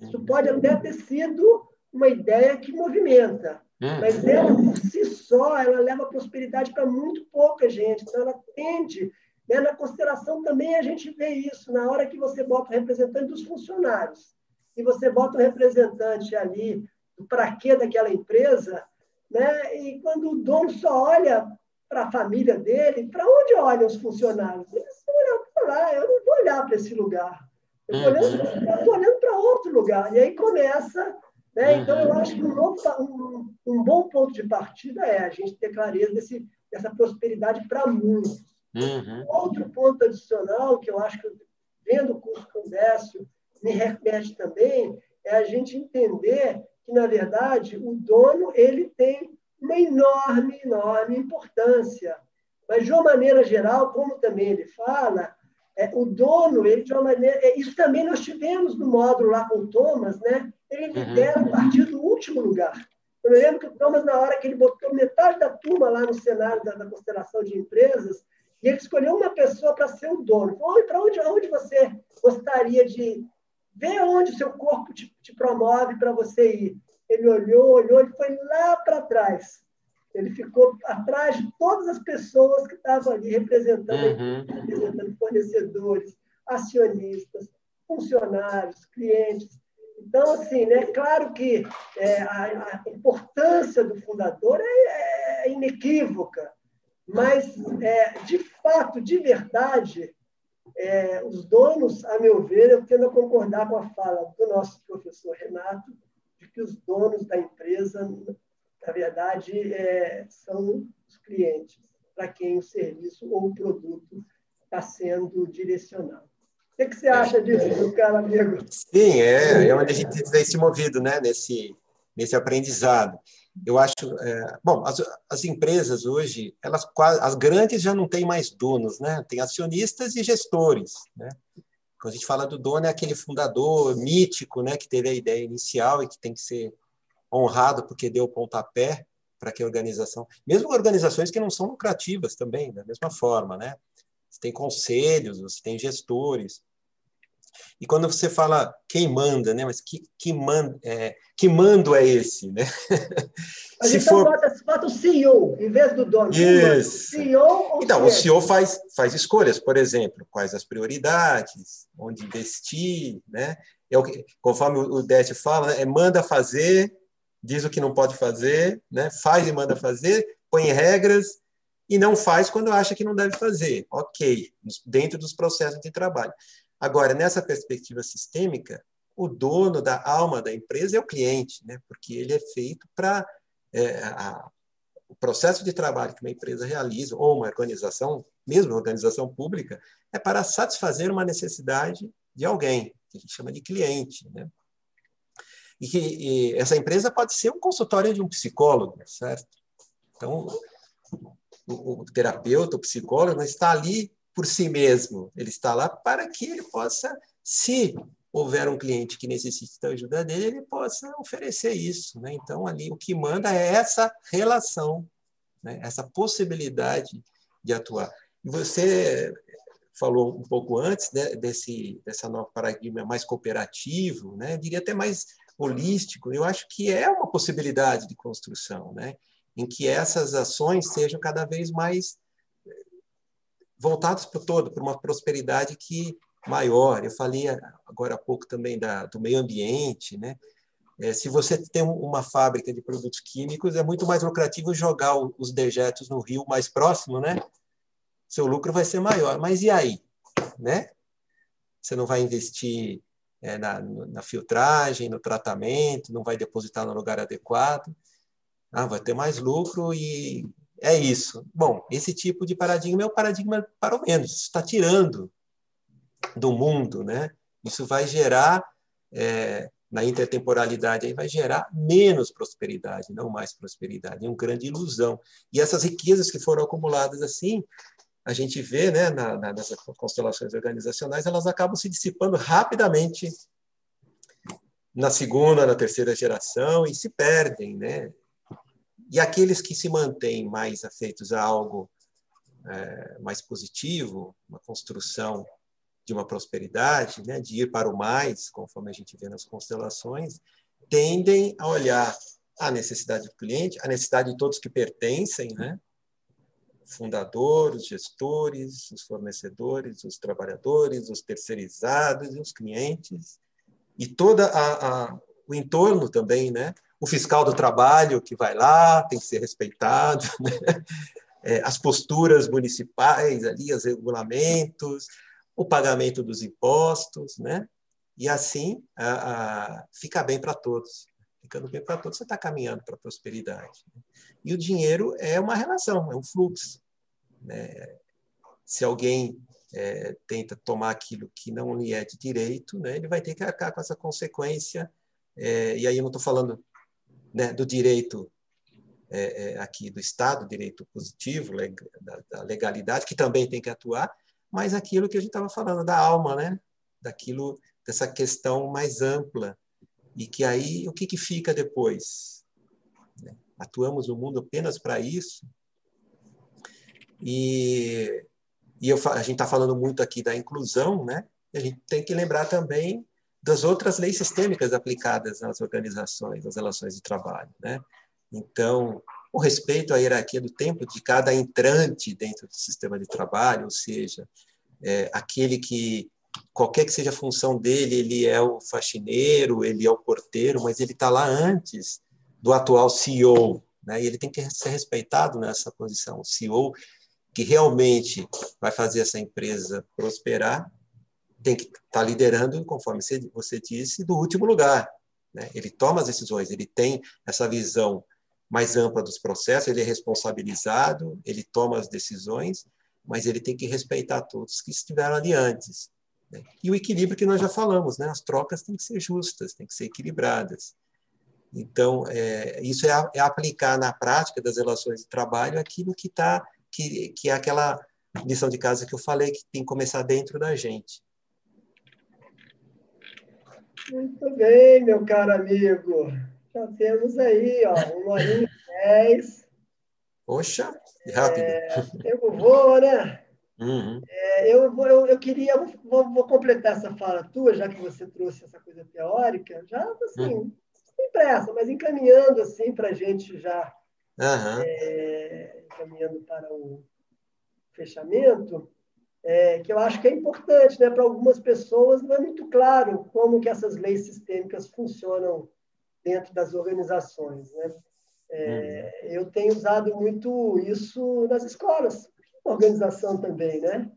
Isso pode até ter sido uma ideia que movimenta, hum. mas ela por si só ela leva prosperidade para muito pouca gente. Então ela tende, né, na consideração também a gente vê isso na hora que você bota o representante dos funcionários e você bota o representante ali do para quê daquela empresa, né? E quando o dono só olha para a família dele, para onde olham os funcionários? Eles estão olhando para lá, eu não vou olhar para esse lugar. Eu estou olhando, olhando para outro lugar. E aí começa né? Então, eu acho que um, novo, um, um, bom ponto de partida é a gente ter clareza desse, dessa prosperidade para muitos. Uhum. Outro ponto adicional, que eu acho que, vendo o curso Décio me remete também, é a gente entender que, na verdade, o dono ele tem uma enorme, enorme importância. Mas, de uma maneira geral, como também ele fala, é, o dono, ele de uma maneira. É, isso também nós tivemos no módulo lá com o Thomas, né? ele uhum. lidera a partir do último lugar. Eu me lembro que o Thomas, na hora que ele botou metade da turma lá no cenário da, da constelação de empresas, e ele escolheu uma pessoa para ser o dono. Para onde, onde você gostaria de ver onde o seu corpo te, te promove para você ir? Ele olhou, olhou, ele foi lá para trás. Ele ficou atrás de todas as pessoas que estavam ali representando, uhum. representando fornecedores, acionistas, funcionários, clientes. Então, assim, né, claro que é, a, a, importância do fundador é, é inequívoca, mas, é, de fato, de verdade, é, os donos, a meu ver, eu tendo a concordar com a fala do nosso professor Renato, de que os donos da empresa, na verdade, é, são os clientes, para quem o serviço ou o produto está sendo direcionado. O que, que você acha disso, meu caro amigo? Sim, é, é onde a gente tem se movido, né, nesse, nesse aprendizado. Eu acho, é, bom, as, as empresas hoje, elas as grandes já não têm mais donos, né? Tem acionistas e gestores, né? Quando a gente fala do dono é aquele fundador mítico, né, que teve a ideia inicial e que tem que ser honrado porque deu o pontapé para que a organização, mesmo organizações que não são lucrativas também, da mesma forma, né? você tem conselhos, você tem gestores. E quando você fala quem manda, né? Mas que, que, man, é, que mando é esse, né? [laughs] A gente for... bota, bota o CEO em vez do dono. Isso. CEO então, o CEO faz, faz escolhas, por exemplo, quais as prioridades, onde investir, né? É o que, conforme o Décio fala, né? é manda fazer, diz o que não pode fazer, né? faz e manda fazer, põe regras e não faz quando acha que não deve fazer. Ok, dentro dos processos de trabalho. Agora, nessa perspectiva sistêmica, o dono da alma da empresa é o cliente, né? porque ele é feito para. É, o processo de trabalho que uma empresa realiza, ou uma organização, mesmo uma organização pública, é para satisfazer uma necessidade de alguém, que a gente chama de cliente. Né? E que e essa empresa pode ser um consultório de um psicólogo, certo? Então, o, o terapeuta, o psicólogo, está ali por si mesmo, ele está lá para que ele possa, se houver um cliente que necessite da ajuda dele, ele possa oferecer isso. Né? Então, ali o que manda é essa relação, né? essa possibilidade de atuar. Você falou um pouco antes né, desse dessa nova paradigma mais cooperativo, né? Eu diria até mais holístico. Eu acho que é uma possibilidade de construção, né? Em que essas ações sejam cada vez mais voltadas para o todo, para uma prosperidade que maior. Eu falei agora há pouco também da, do meio ambiente, né? É, se você tem uma fábrica de produtos químicos, é muito mais lucrativo jogar os dejetos no rio mais próximo, né? Seu lucro vai ser maior. Mas e aí, né? Você não vai investir é, na, na filtragem, no tratamento, não vai depositar no lugar adequado. Ah, vai ter mais lucro e é isso. Bom, esse tipo de paradigma é o paradigma para o menos. está tirando do mundo, né? Isso vai gerar é, na intertemporalidade aí vai gerar menos prosperidade, não mais prosperidade, é uma grande ilusão. E essas riquezas que foram acumuladas assim, a gente vê, né, na, na, nas constelações organizacionais, elas acabam se dissipando rapidamente na segunda, na terceira geração e se perdem, né? E aqueles que se mantêm mais afeitos a algo é, mais positivo, uma construção de uma prosperidade, né, de ir para o mais, conforme a gente vê nas constelações, tendem a olhar a necessidade do cliente, a necessidade de todos que pertencem, né? fundadores, gestores, os fornecedores, os trabalhadores, os terceirizados e os clientes, e a, o entorno também, né? O fiscal do trabalho que vai lá tem que ser respeitado, [laughs] né? é, as posturas municipais ali, os regulamentos, o pagamento dos impostos, né? E assim a, a, fica bem para todos. Ficando bem para todos, você está caminhando para a prosperidade. E o dinheiro é uma relação, é um fluxo. Né? Se alguém é, tenta tomar aquilo que não lhe é de direito, né, ele vai ter que arcar com essa consequência. É, e aí eu não estou falando né, do direito é, é aqui do Estado, direito positivo, da, da legalidade, que também tem que atuar, mas aquilo que a gente estava falando da alma, né? Daquilo, dessa questão mais ampla e que aí o que, que fica depois? Né? Atuamos no mundo apenas para isso e, e eu, a gente está falando muito aqui da inclusão, né? E a gente tem que lembrar também das outras leis sistêmicas aplicadas nas organizações, nas relações de trabalho, né? Então, o respeito à hierarquia do tempo de cada entrante dentro do sistema de trabalho, ou seja, é, aquele que qualquer que seja a função dele, ele é o faxineiro, ele é o porteiro, mas ele está lá antes do atual CEO, né? E ele tem que ser respeitado nessa posição, o CEO que realmente vai fazer essa empresa prosperar tem que estar tá liderando, conforme você disse, do último lugar. Né? Ele toma as decisões, ele tem essa visão mais ampla dos processos, ele é responsabilizado, ele toma as decisões, mas ele tem que respeitar todos que estiveram ali antes. Né? E o equilíbrio que nós já falamos, né? as trocas têm que ser justas, têm que ser equilibradas. Então, é, isso é, é, aplicar na prática das relações de trabalho aquilo que, tá, que, que é aquela lição de casa que eu falei, que tem que começar dentro da gente. Muito bem, meu caro amigo. Já temos aí, ó, uma e dez. Poxa, rápido. É, tempo voa, né? Uhum. É, eu, vou, eu, eu queria, vou, vou, completar essa fala tua, já que você trouxe essa coisa teórica, já assim, uhum. sem pressa, mas encaminhando assim para a gente já, uhum. é, encaminhando para o fechamento, é, que eu acho que é importante, né? Para algumas pessoas não é muito claro como que essas leis sistêmicas funcionam dentro das organizações. Né? É, uhum. Eu tenho usado muito isso nas escolas, organização também, né?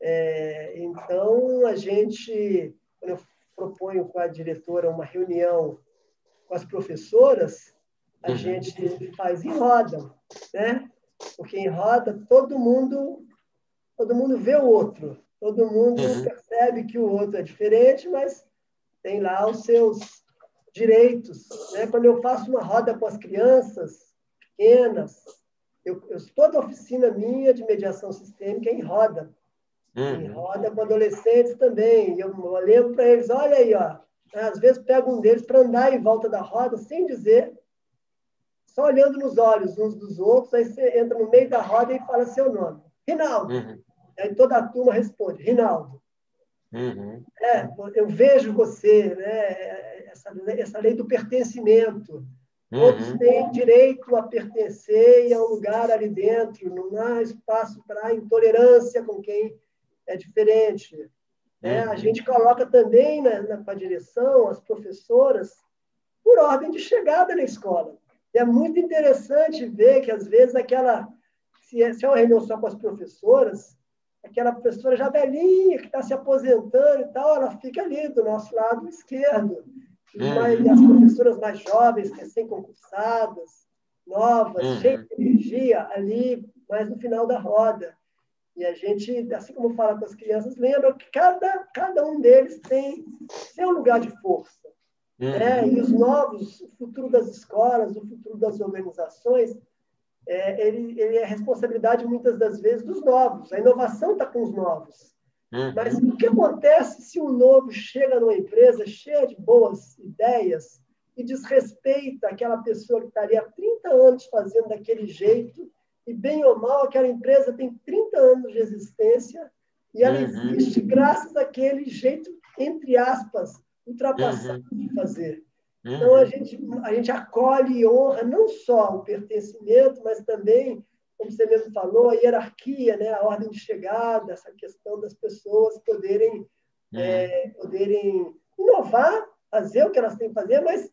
É, então, a gente, quando eu proponho com a diretora uma reunião com as professoras, a uhum. gente faz em roda, né? Porque em roda todo mundo, todo mundo vê o outro, todo mundo uhum. percebe que o outro é diferente, mas tem lá os seus direitos. Né? Quando eu faço uma roda com as crianças pequenas, eu, eu, toda oficina minha de mediação sistêmica é em roda. Uhum. Em roda com adolescentes também. Eu, eu lembro para eles, olha aí, ó, às vezes pego um deles para andar em volta da roda sem dizer, só olhando nos olhos uns dos outros, aí você entra no meio da roda e fala seu nome. Rinaldo. Uhum. Aí toda a turma responde, Rinaldo. Uhum. É, eu vejo você, né? essa, essa lei do pertencimento. Todos uhum. têm direito a pertencer e a um lugar ali dentro, não há espaço para intolerância com quem é diferente. Né? A uhum. gente coloca também na, na, direção as professoras por ordem de chegada na escola. E é muito interessante ver que, às vezes, aquela. Se é, se é uma reunião só com as professoras, aquela professora já velhinha, que está se aposentando e tal, ela fica ali do nosso lado esquerdo. E, uhum. as professoras mais jovens, recém-concursadas, novas, uhum. cheias de energia, ali, mais no final da roda. E a gente, assim como fala com as crianças, lembra que cada, cada um deles tem seu lugar de força. Uhum. Né? E os novos, o futuro das escolas, o futuro das organizações, é, ele, ele é responsabilidade, muitas das vezes, dos novos. A inovação está com os novos. Uhum. Mas o que acontece se um novo chega numa empresa cheia de boas ideias e desrespeita aquela pessoa que estaria há 30 anos fazendo daquele jeito e, bem ou mal, aquela empresa tem 30 anos de existência e ela uhum. existe graças àquele jeito, entre aspas, ultrapassado uhum. de fazer. Então, a gente, a gente acolhe e honra não só o pertencimento, mas também como você mesmo falou, a hierarquia, né, a ordem de chegada, essa questão das pessoas poderem, uhum. é, poderem inovar, fazer o que elas têm que fazer, mas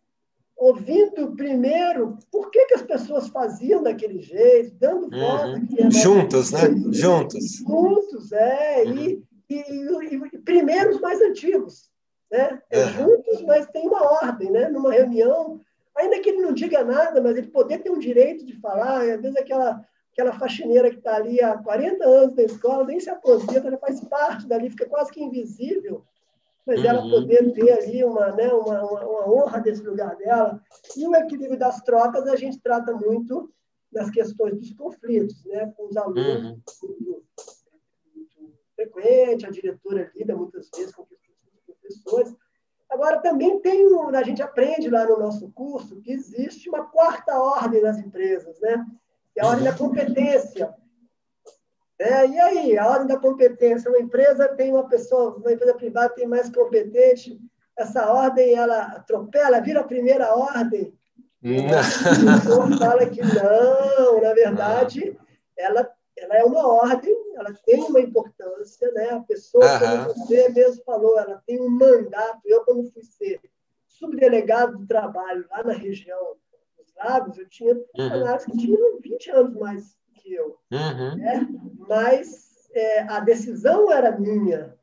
ouvindo primeiro por que, que as pessoas faziam daquele jeito, dando uhum. voz. Uhum. Juntos, né? Juntos. Juntos, é. Uhum. E, e, e, e, primeiro os mais antigos. Né? É. Juntos, mas tem uma ordem, né? Numa reunião, ainda que ele não diga nada, mas ele poder ter um direito de falar, às vezes aquela aquela faxineira que está ali há 40 anos na escola, nem se aposenta, ela faz parte dali, fica quase que invisível, mas uhum. ela poder ter ali uma, né, uma, uma, uma, honra desse lugar dela. E o equilíbrio das trocas a gente trata muito nas questões dos conflitos, né, com os alunos, uhum. muito, muito frequente, a diretora lida muitas vezes com questões professores. Agora, também tem um, a gente aprende lá no nosso curso que existe uma quarta ordem nas empresas, né? que é a ordem da competência. É, e aí, a ordem da competência, uma empresa tem uma pessoa, uma empresa privada tem mais competente, essa ordem ela atropela, vira a primeira ordem. O fala que não, na verdade, ela, ela é uma ordem, ela tem uma importância, né? A pessoa, como você mesmo falou, ela tem um mandato. Eu, quando fui ser subdelegado do trabalho lá na região Lagos, eu tinha funcionários uhum. que tinham 20 anos mais que eu. Uhum. Né? Mas é, a decisão era minha.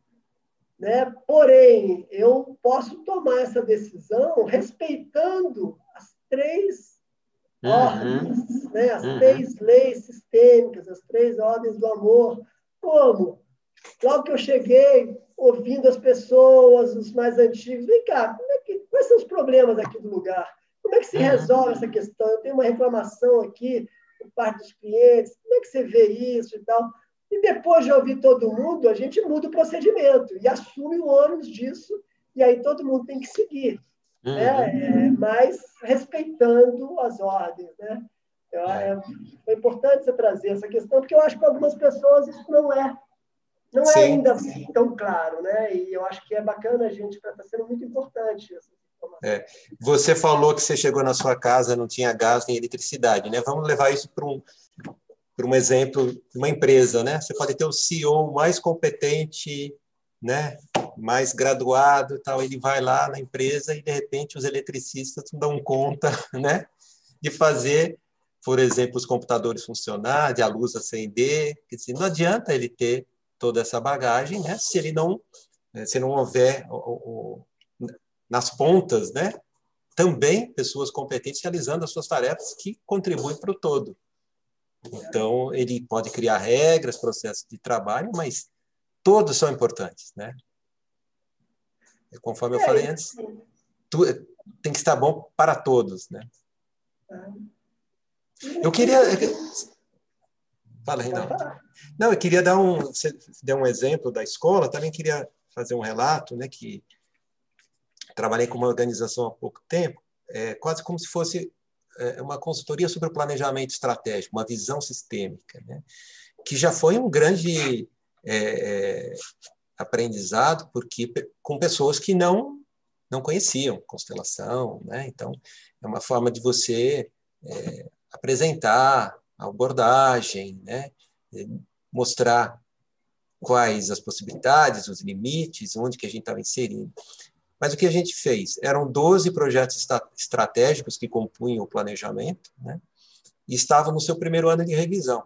Né? Porém, eu posso tomar essa decisão respeitando as três uhum. ordens, né? as uhum. três leis sistêmicas, as três ordens do amor. Como? Logo que eu cheguei, ouvindo as pessoas, os mais antigos, vem cá, é que, quais são os problemas aqui do lugar? Como é que se uhum. resolve essa questão? Eu tenho uma reclamação aqui por parte dos clientes, como é que você vê isso e tal? E depois de ouvir todo mundo, a gente muda o procedimento e assume o ônus disso, e aí todo mundo tem que seguir. Uhum. Né? É, mas respeitando as ordens. Né? É, foi importante você trazer essa questão, porque eu acho que para algumas pessoas isso não é não é ainda tão claro, né? E eu acho que é bacana a gente, está sendo muito importante é. Você falou que você chegou na sua casa, não tinha gás nem eletricidade, né? Vamos levar isso para um, para um exemplo uma empresa, né? Você pode ter o CEO mais competente, né? Mais graduado, tal. Ele vai lá na empresa e de repente os eletricistas dão conta, [laughs] né? De fazer, por exemplo, os computadores funcionar, de a luz acender. Quer dizer, não adianta ele ter toda essa bagagem, né? Se ele não, se não houver o, o nas pontas, né? Também pessoas competentes realizando as suas tarefas que contribuem para o todo. Então, ele pode criar regras, processos de trabalho, mas todos são importantes, né? Conforme eu é, falei antes, tu, tem que estar bom para todos, né? Eu queria... Fala, Reinaldo. Não, eu queria dar um... Você deu um exemplo da escola, também queria fazer um relato, né, que trabalhei com uma organização há pouco tempo, é, quase como se fosse é, uma consultoria sobre o planejamento estratégico, uma visão sistêmica. Né? que já foi um grande é, é aprendizado, porque com pessoas que não não conheciam constelação, né? Então é uma forma de você é, apresentar a abordagem, né? mostrar quais as possibilidades, os limites, onde que a gente estava inserindo. Mas o que a gente fez? Eram 12 projetos estratégicos que compunham o planejamento, né? e estavam no seu primeiro ano de revisão.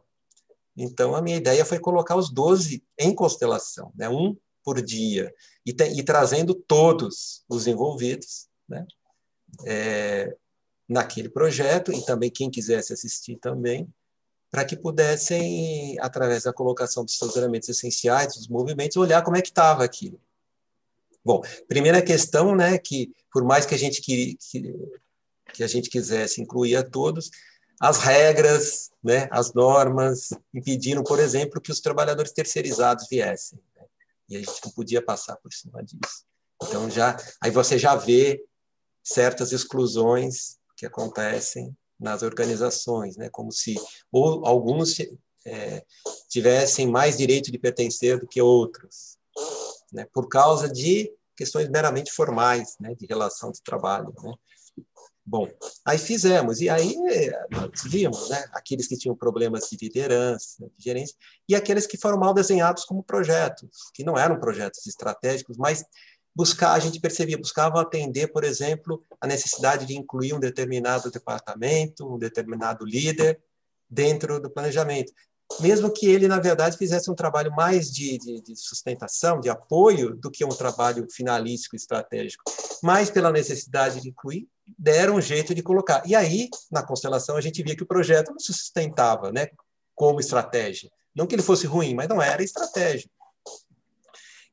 Então, a minha ideia foi colocar os 12 em constelação, né? um por dia, e, te, e trazendo todos os envolvidos né? É, naquele projeto, e também quem quisesse assistir também, para que pudessem, através da colocação dos seus elementos essenciais, dos movimentos, olhar como é que estava aquilo. Bom, primeira questão, né, que por mais que a gente que, que, que a gente quisesse incluir a todos, as regras, né, as normas impediram, por exemplo, que os trabalhadores terceirizados viessem. Né? E a gente não podia passar por cima disso. Então já aí você já vê certas exclusões que acontecem nas organizações, né? como se ou alguns é, tivessem mais direito de pertencer do que outros, né? por causa de questões meramente formais, né? de relação de trabalho. Né? Bom, aí fizemos, e aí nós vimos né? aqueles que tinham problemas de liderança, de gerência, e aqueles que foram mal desenhados como projetos, que não eram projetos estratégicos, mas buscar, a gente percebia, buscava atender, por exemplo, a necessidade de incluir um determinado departamento, um determinado líder dentro do planejamento. Mesmo que ele, na verdade, fizesse um trabalho mais de, de, de sustentação, de apoio, do que um trabalho finalístico estratégico. Mas, pela necessidade de incluir, deram um jeito de colocar. E aí, na constelação, a gente via que o projeto não se sustentava né, como estratégia. Não que ele fosse ruim, mas não era estratégia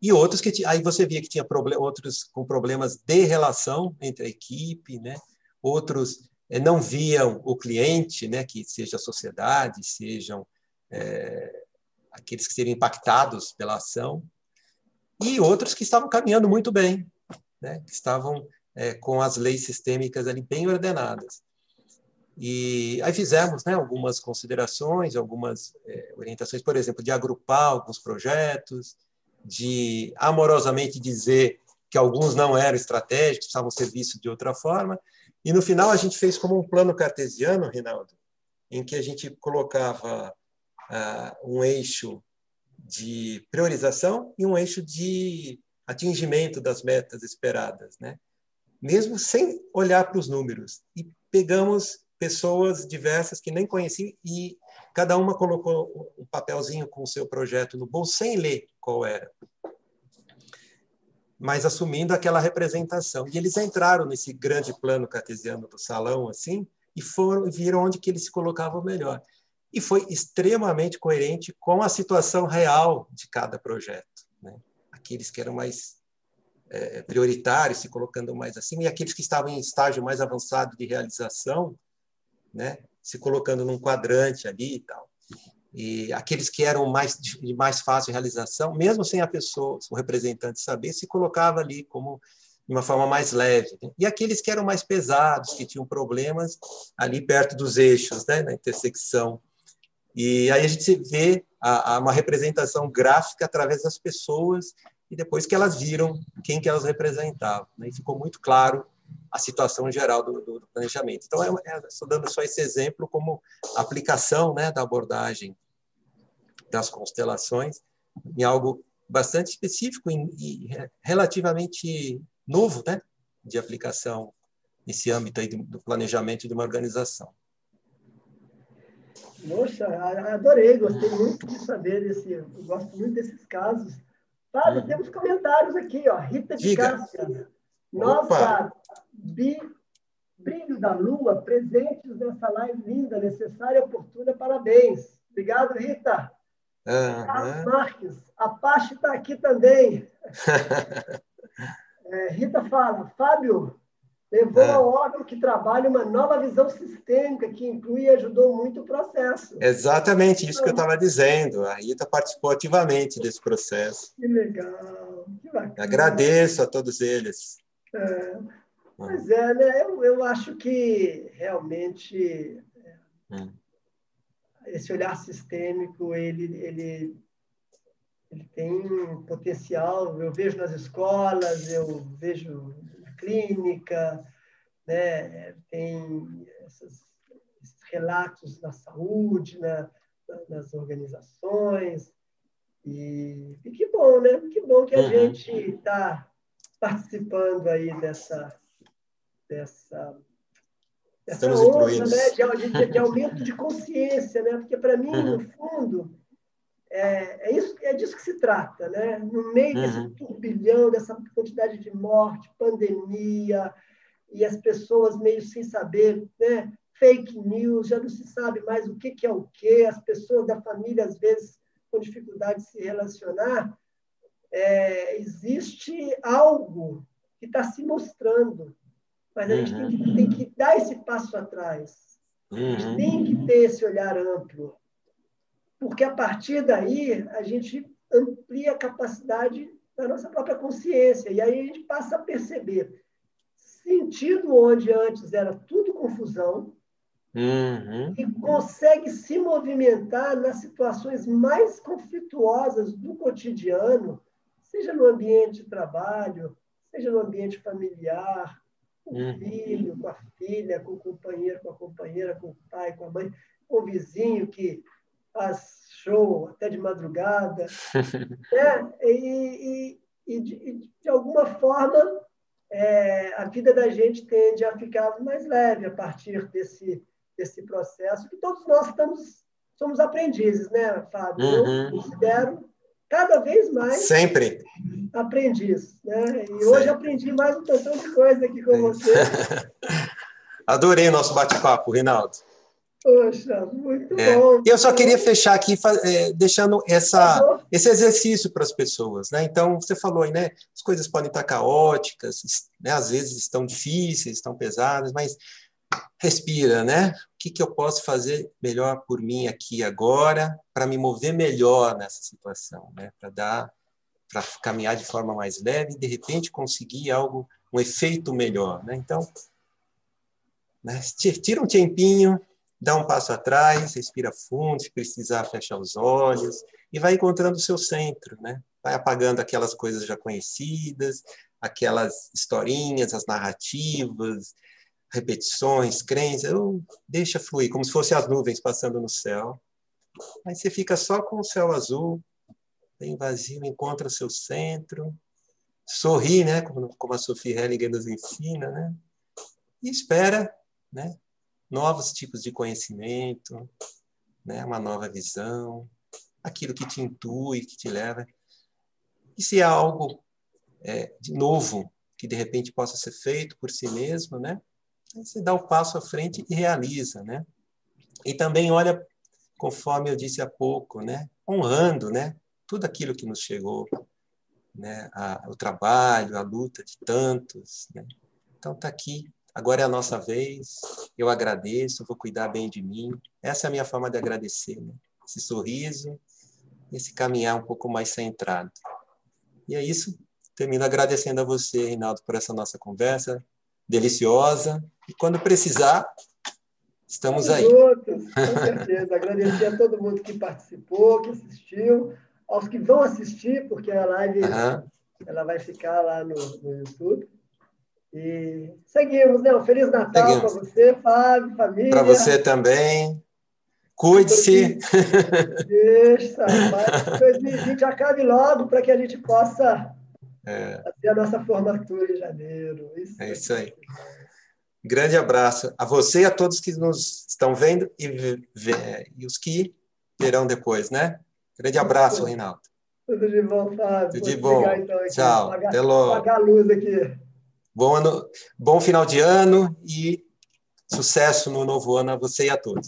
e outros que aí você via que tinha outros com problemas de relação entre a equipe, né? Outros é, não viam o cliente, né? Que seja a sociedade, sejam é, aqueles que seriam impactados pela ação, e outros que estavam caminhando muito bem, né? Que estavam é, com as leis sistêmicas ali bem ordenadas. E aí fizemos né, algumas considerações, algumas é, orientações, por exemplo, de agrupar alguns projetos, de amorosamente dizer que alguns não eram estratégicos, precisavam ser vistos de outra forma. E no final a gente fez como um plano cartesiano, Rinaldo, em que a gente colocava uh, um eixo de priorização e um eixo de atingimento das metas esperadas, né? Mesmo sem olhar para os números. E pegamos pessoas diversas que nem conheciam e cada uma colocou um papelzinho com o seu projeto no bolso sem ler qual era. Mas assumindo aquela representação. E eles entraram nesse grande plano cartesiano do salão, assim, e foram viram onde que eles se colocavam melhor. E foi extremamente coerente com a situação real de cada projeto. Né? Aqueles que eram mais é, prioritários, se colocando mais acima, e aqueles que estavam em estágio mais avançado de realização, né? se colocando num quadrante ali e tal e aqueles que eram mais de mais fácil realização, mesmo sem a pessoa, o representante saber, se colocava ali como de uma forma mais leve. Né? E aqueles que eram mais pesados, que tinham problemas ali perto dos eixos, né, na intersecção. E aí a gente vê a, a uma representação gráfica através das pessoas e depois que elas viram quem que elas representavam. Né? E ficou muito claro a situação geral do, do planejamento. Então, é, é, estou dando só esse exemplo como aplicação né, da abordagem das constelações em algo bastante específico e, relativamente novo, né, de aplicação nesse âmbito aí do planejamento de uma organização. Poxa, adorei, gostei muito de saber desse, gosto muito desses casos. Fábio, hum. temos comentários aqui, ó. Rita de Diga. Cássia. Nossa, bi, brilho da lua, presentes nessa live linda, necessária e oportuna, parabéns. Obrigado, Rita. Uhum. Marques, a Pache está aqui também. [laughs] é, Rita fala, Fábio, levou é. ao órgão que trabalha uma nova visão sistêmica que inclui e ajudou muito o processo. Exatamente isso que eu estava dizendo. A Rita participou ativamente desse processo. Que legal, que bacana. Agradeço a todos eles. É, mas é, né? Eu, eu acho que realmente. É, hum esse olhar sistêmico ele, ele, ele tem potencial. Eu vejo nas escolas, eu vejo clínica, né? tem esses, esses relatos na saúde, na, nas organizações. E, e, que bom, né? Que bom que a uhum. gente está participando aí dessa, dessa essa Estamos onda né, de, de, de, aumento de consciência, né? porque para mim, uhum. no fundo, é, é, isso, é disso que se trata. Né? No meio uhum. desse turbilhão, dessa quantidade de morte, pandemia, e as pessoas meio sem saber, né? fake news, já não se sabe mais o que, que é o que, as pessoas da família, às vezes, com dificuldade de se relacionar, é, existe algo que está se mostrando mas a gente uhum. tem, que, tem, que, dar esse passo atrás. A gente uhum. tem que ter esse olhar amplo. Porque a partir daí a gente amplia a capacidade da nossa própria consciência. E aí a gente passa a perceber sentido onde antes era tudo confusão, Uhum. e consegue se movimentar nas situações mais conflituosas do cotidiano, seja no ambiente de trabalho, seja no ambiente familiar, com o uhum. filho, com a filha, com o companheiro, com a companheira, com o pai, com a mãe, com o vizinho que faz show até de madrugada. [laughs] né? E, e, e de, de, alguma forma, é, a vida da gente tende a ficar mais leve a partir desse, desse processo, que todos nós estamos, somos aprendizes, né, Fábio? Uhum. Eu considero cada vez mais sempre aprendiz, né? E Sempre. hoje aprendi mais um tantão de coisa aqui com Sim. você. [laughs] Adorei o nosso bate-papo, Rinaldo. Poxa, muito é. bom. Eu só queria fechar aqui é, deixando essa, esse exercício para as pessoas. Né? Então, você falou aí, né? As coisas podem estar caóticas, né? às vezes estão difíceis, estão pesadas, mas respira, né? O que, que eu posso fazer melhor por mim aqui agora para me mover melhor nessa situação, né? Para dar, para caminhar de forma mais leve e de repente conseguir algo, um efeito melhor, né? Então, né? tira um tempinho, dá um passo atrás, respira fundo, se precisar fecha os olhos e vai encontrando o seu centro, né? Vai apagando aquelas coisas já conhecidas, aquelas historinhas, as narrativas, repetições, crenças, deixa fluir, como se fossem as nuvens passando no céu. Aí você fica só com o céu azul, bem vazio, encontra o seu centro, sorri, né, como, como a Sophie Hellinger nos ensina, né, e espera, né, novos tipos de conhecimento, né, uma nova visão, aquilo que te intui, que te leva. E se há algo é, de novo que de repente possa ser feito por si mesmo, né, você dá o passo à frente e realiza, né? E também olha, conforme eu disse há pouco, né? Honrando, né? Tudo aquilo que nos chegou, né? A, o trabalho, a luta de tantos, né? Então tá aqui. Agora é a nossa vez. Eu agradeço, vou cuidar bem de mim. Essa é a minha forma de agradecer, né? Esse sorriso, esse caminhar um pouco mais centrado. E é isso. Termino agradecendo a você, Reinaldo, por essa nossa conversa deliciosa. E quando precisar, estamos aí. Outros, com certeza. Agradecer a todo mundo que participou, que assistiu, aos que vão assistir, porque a live uhum. ela vai ficar lá no, no YouTube. E seguimos, né? Um Feliz Natal para você, Fábio, família. Para você também. Cuide-se. Deixa, 2020 [laughs] acabe logo para que a gente possa é. fazer a nossa formatura em janeiro. Isso é isso aí. Grande abraço a você e a todos que nos estão vendo e, e os que verão depois, né? Grande abraço, Reinaldo. Tudo de bom, Fábio. Tudo de bom. Então, Tchau. Apagar, Até logo. Apagar a luz aqui. Bom, ano, bom final de ano e sucesso no novo ano a você e a todos.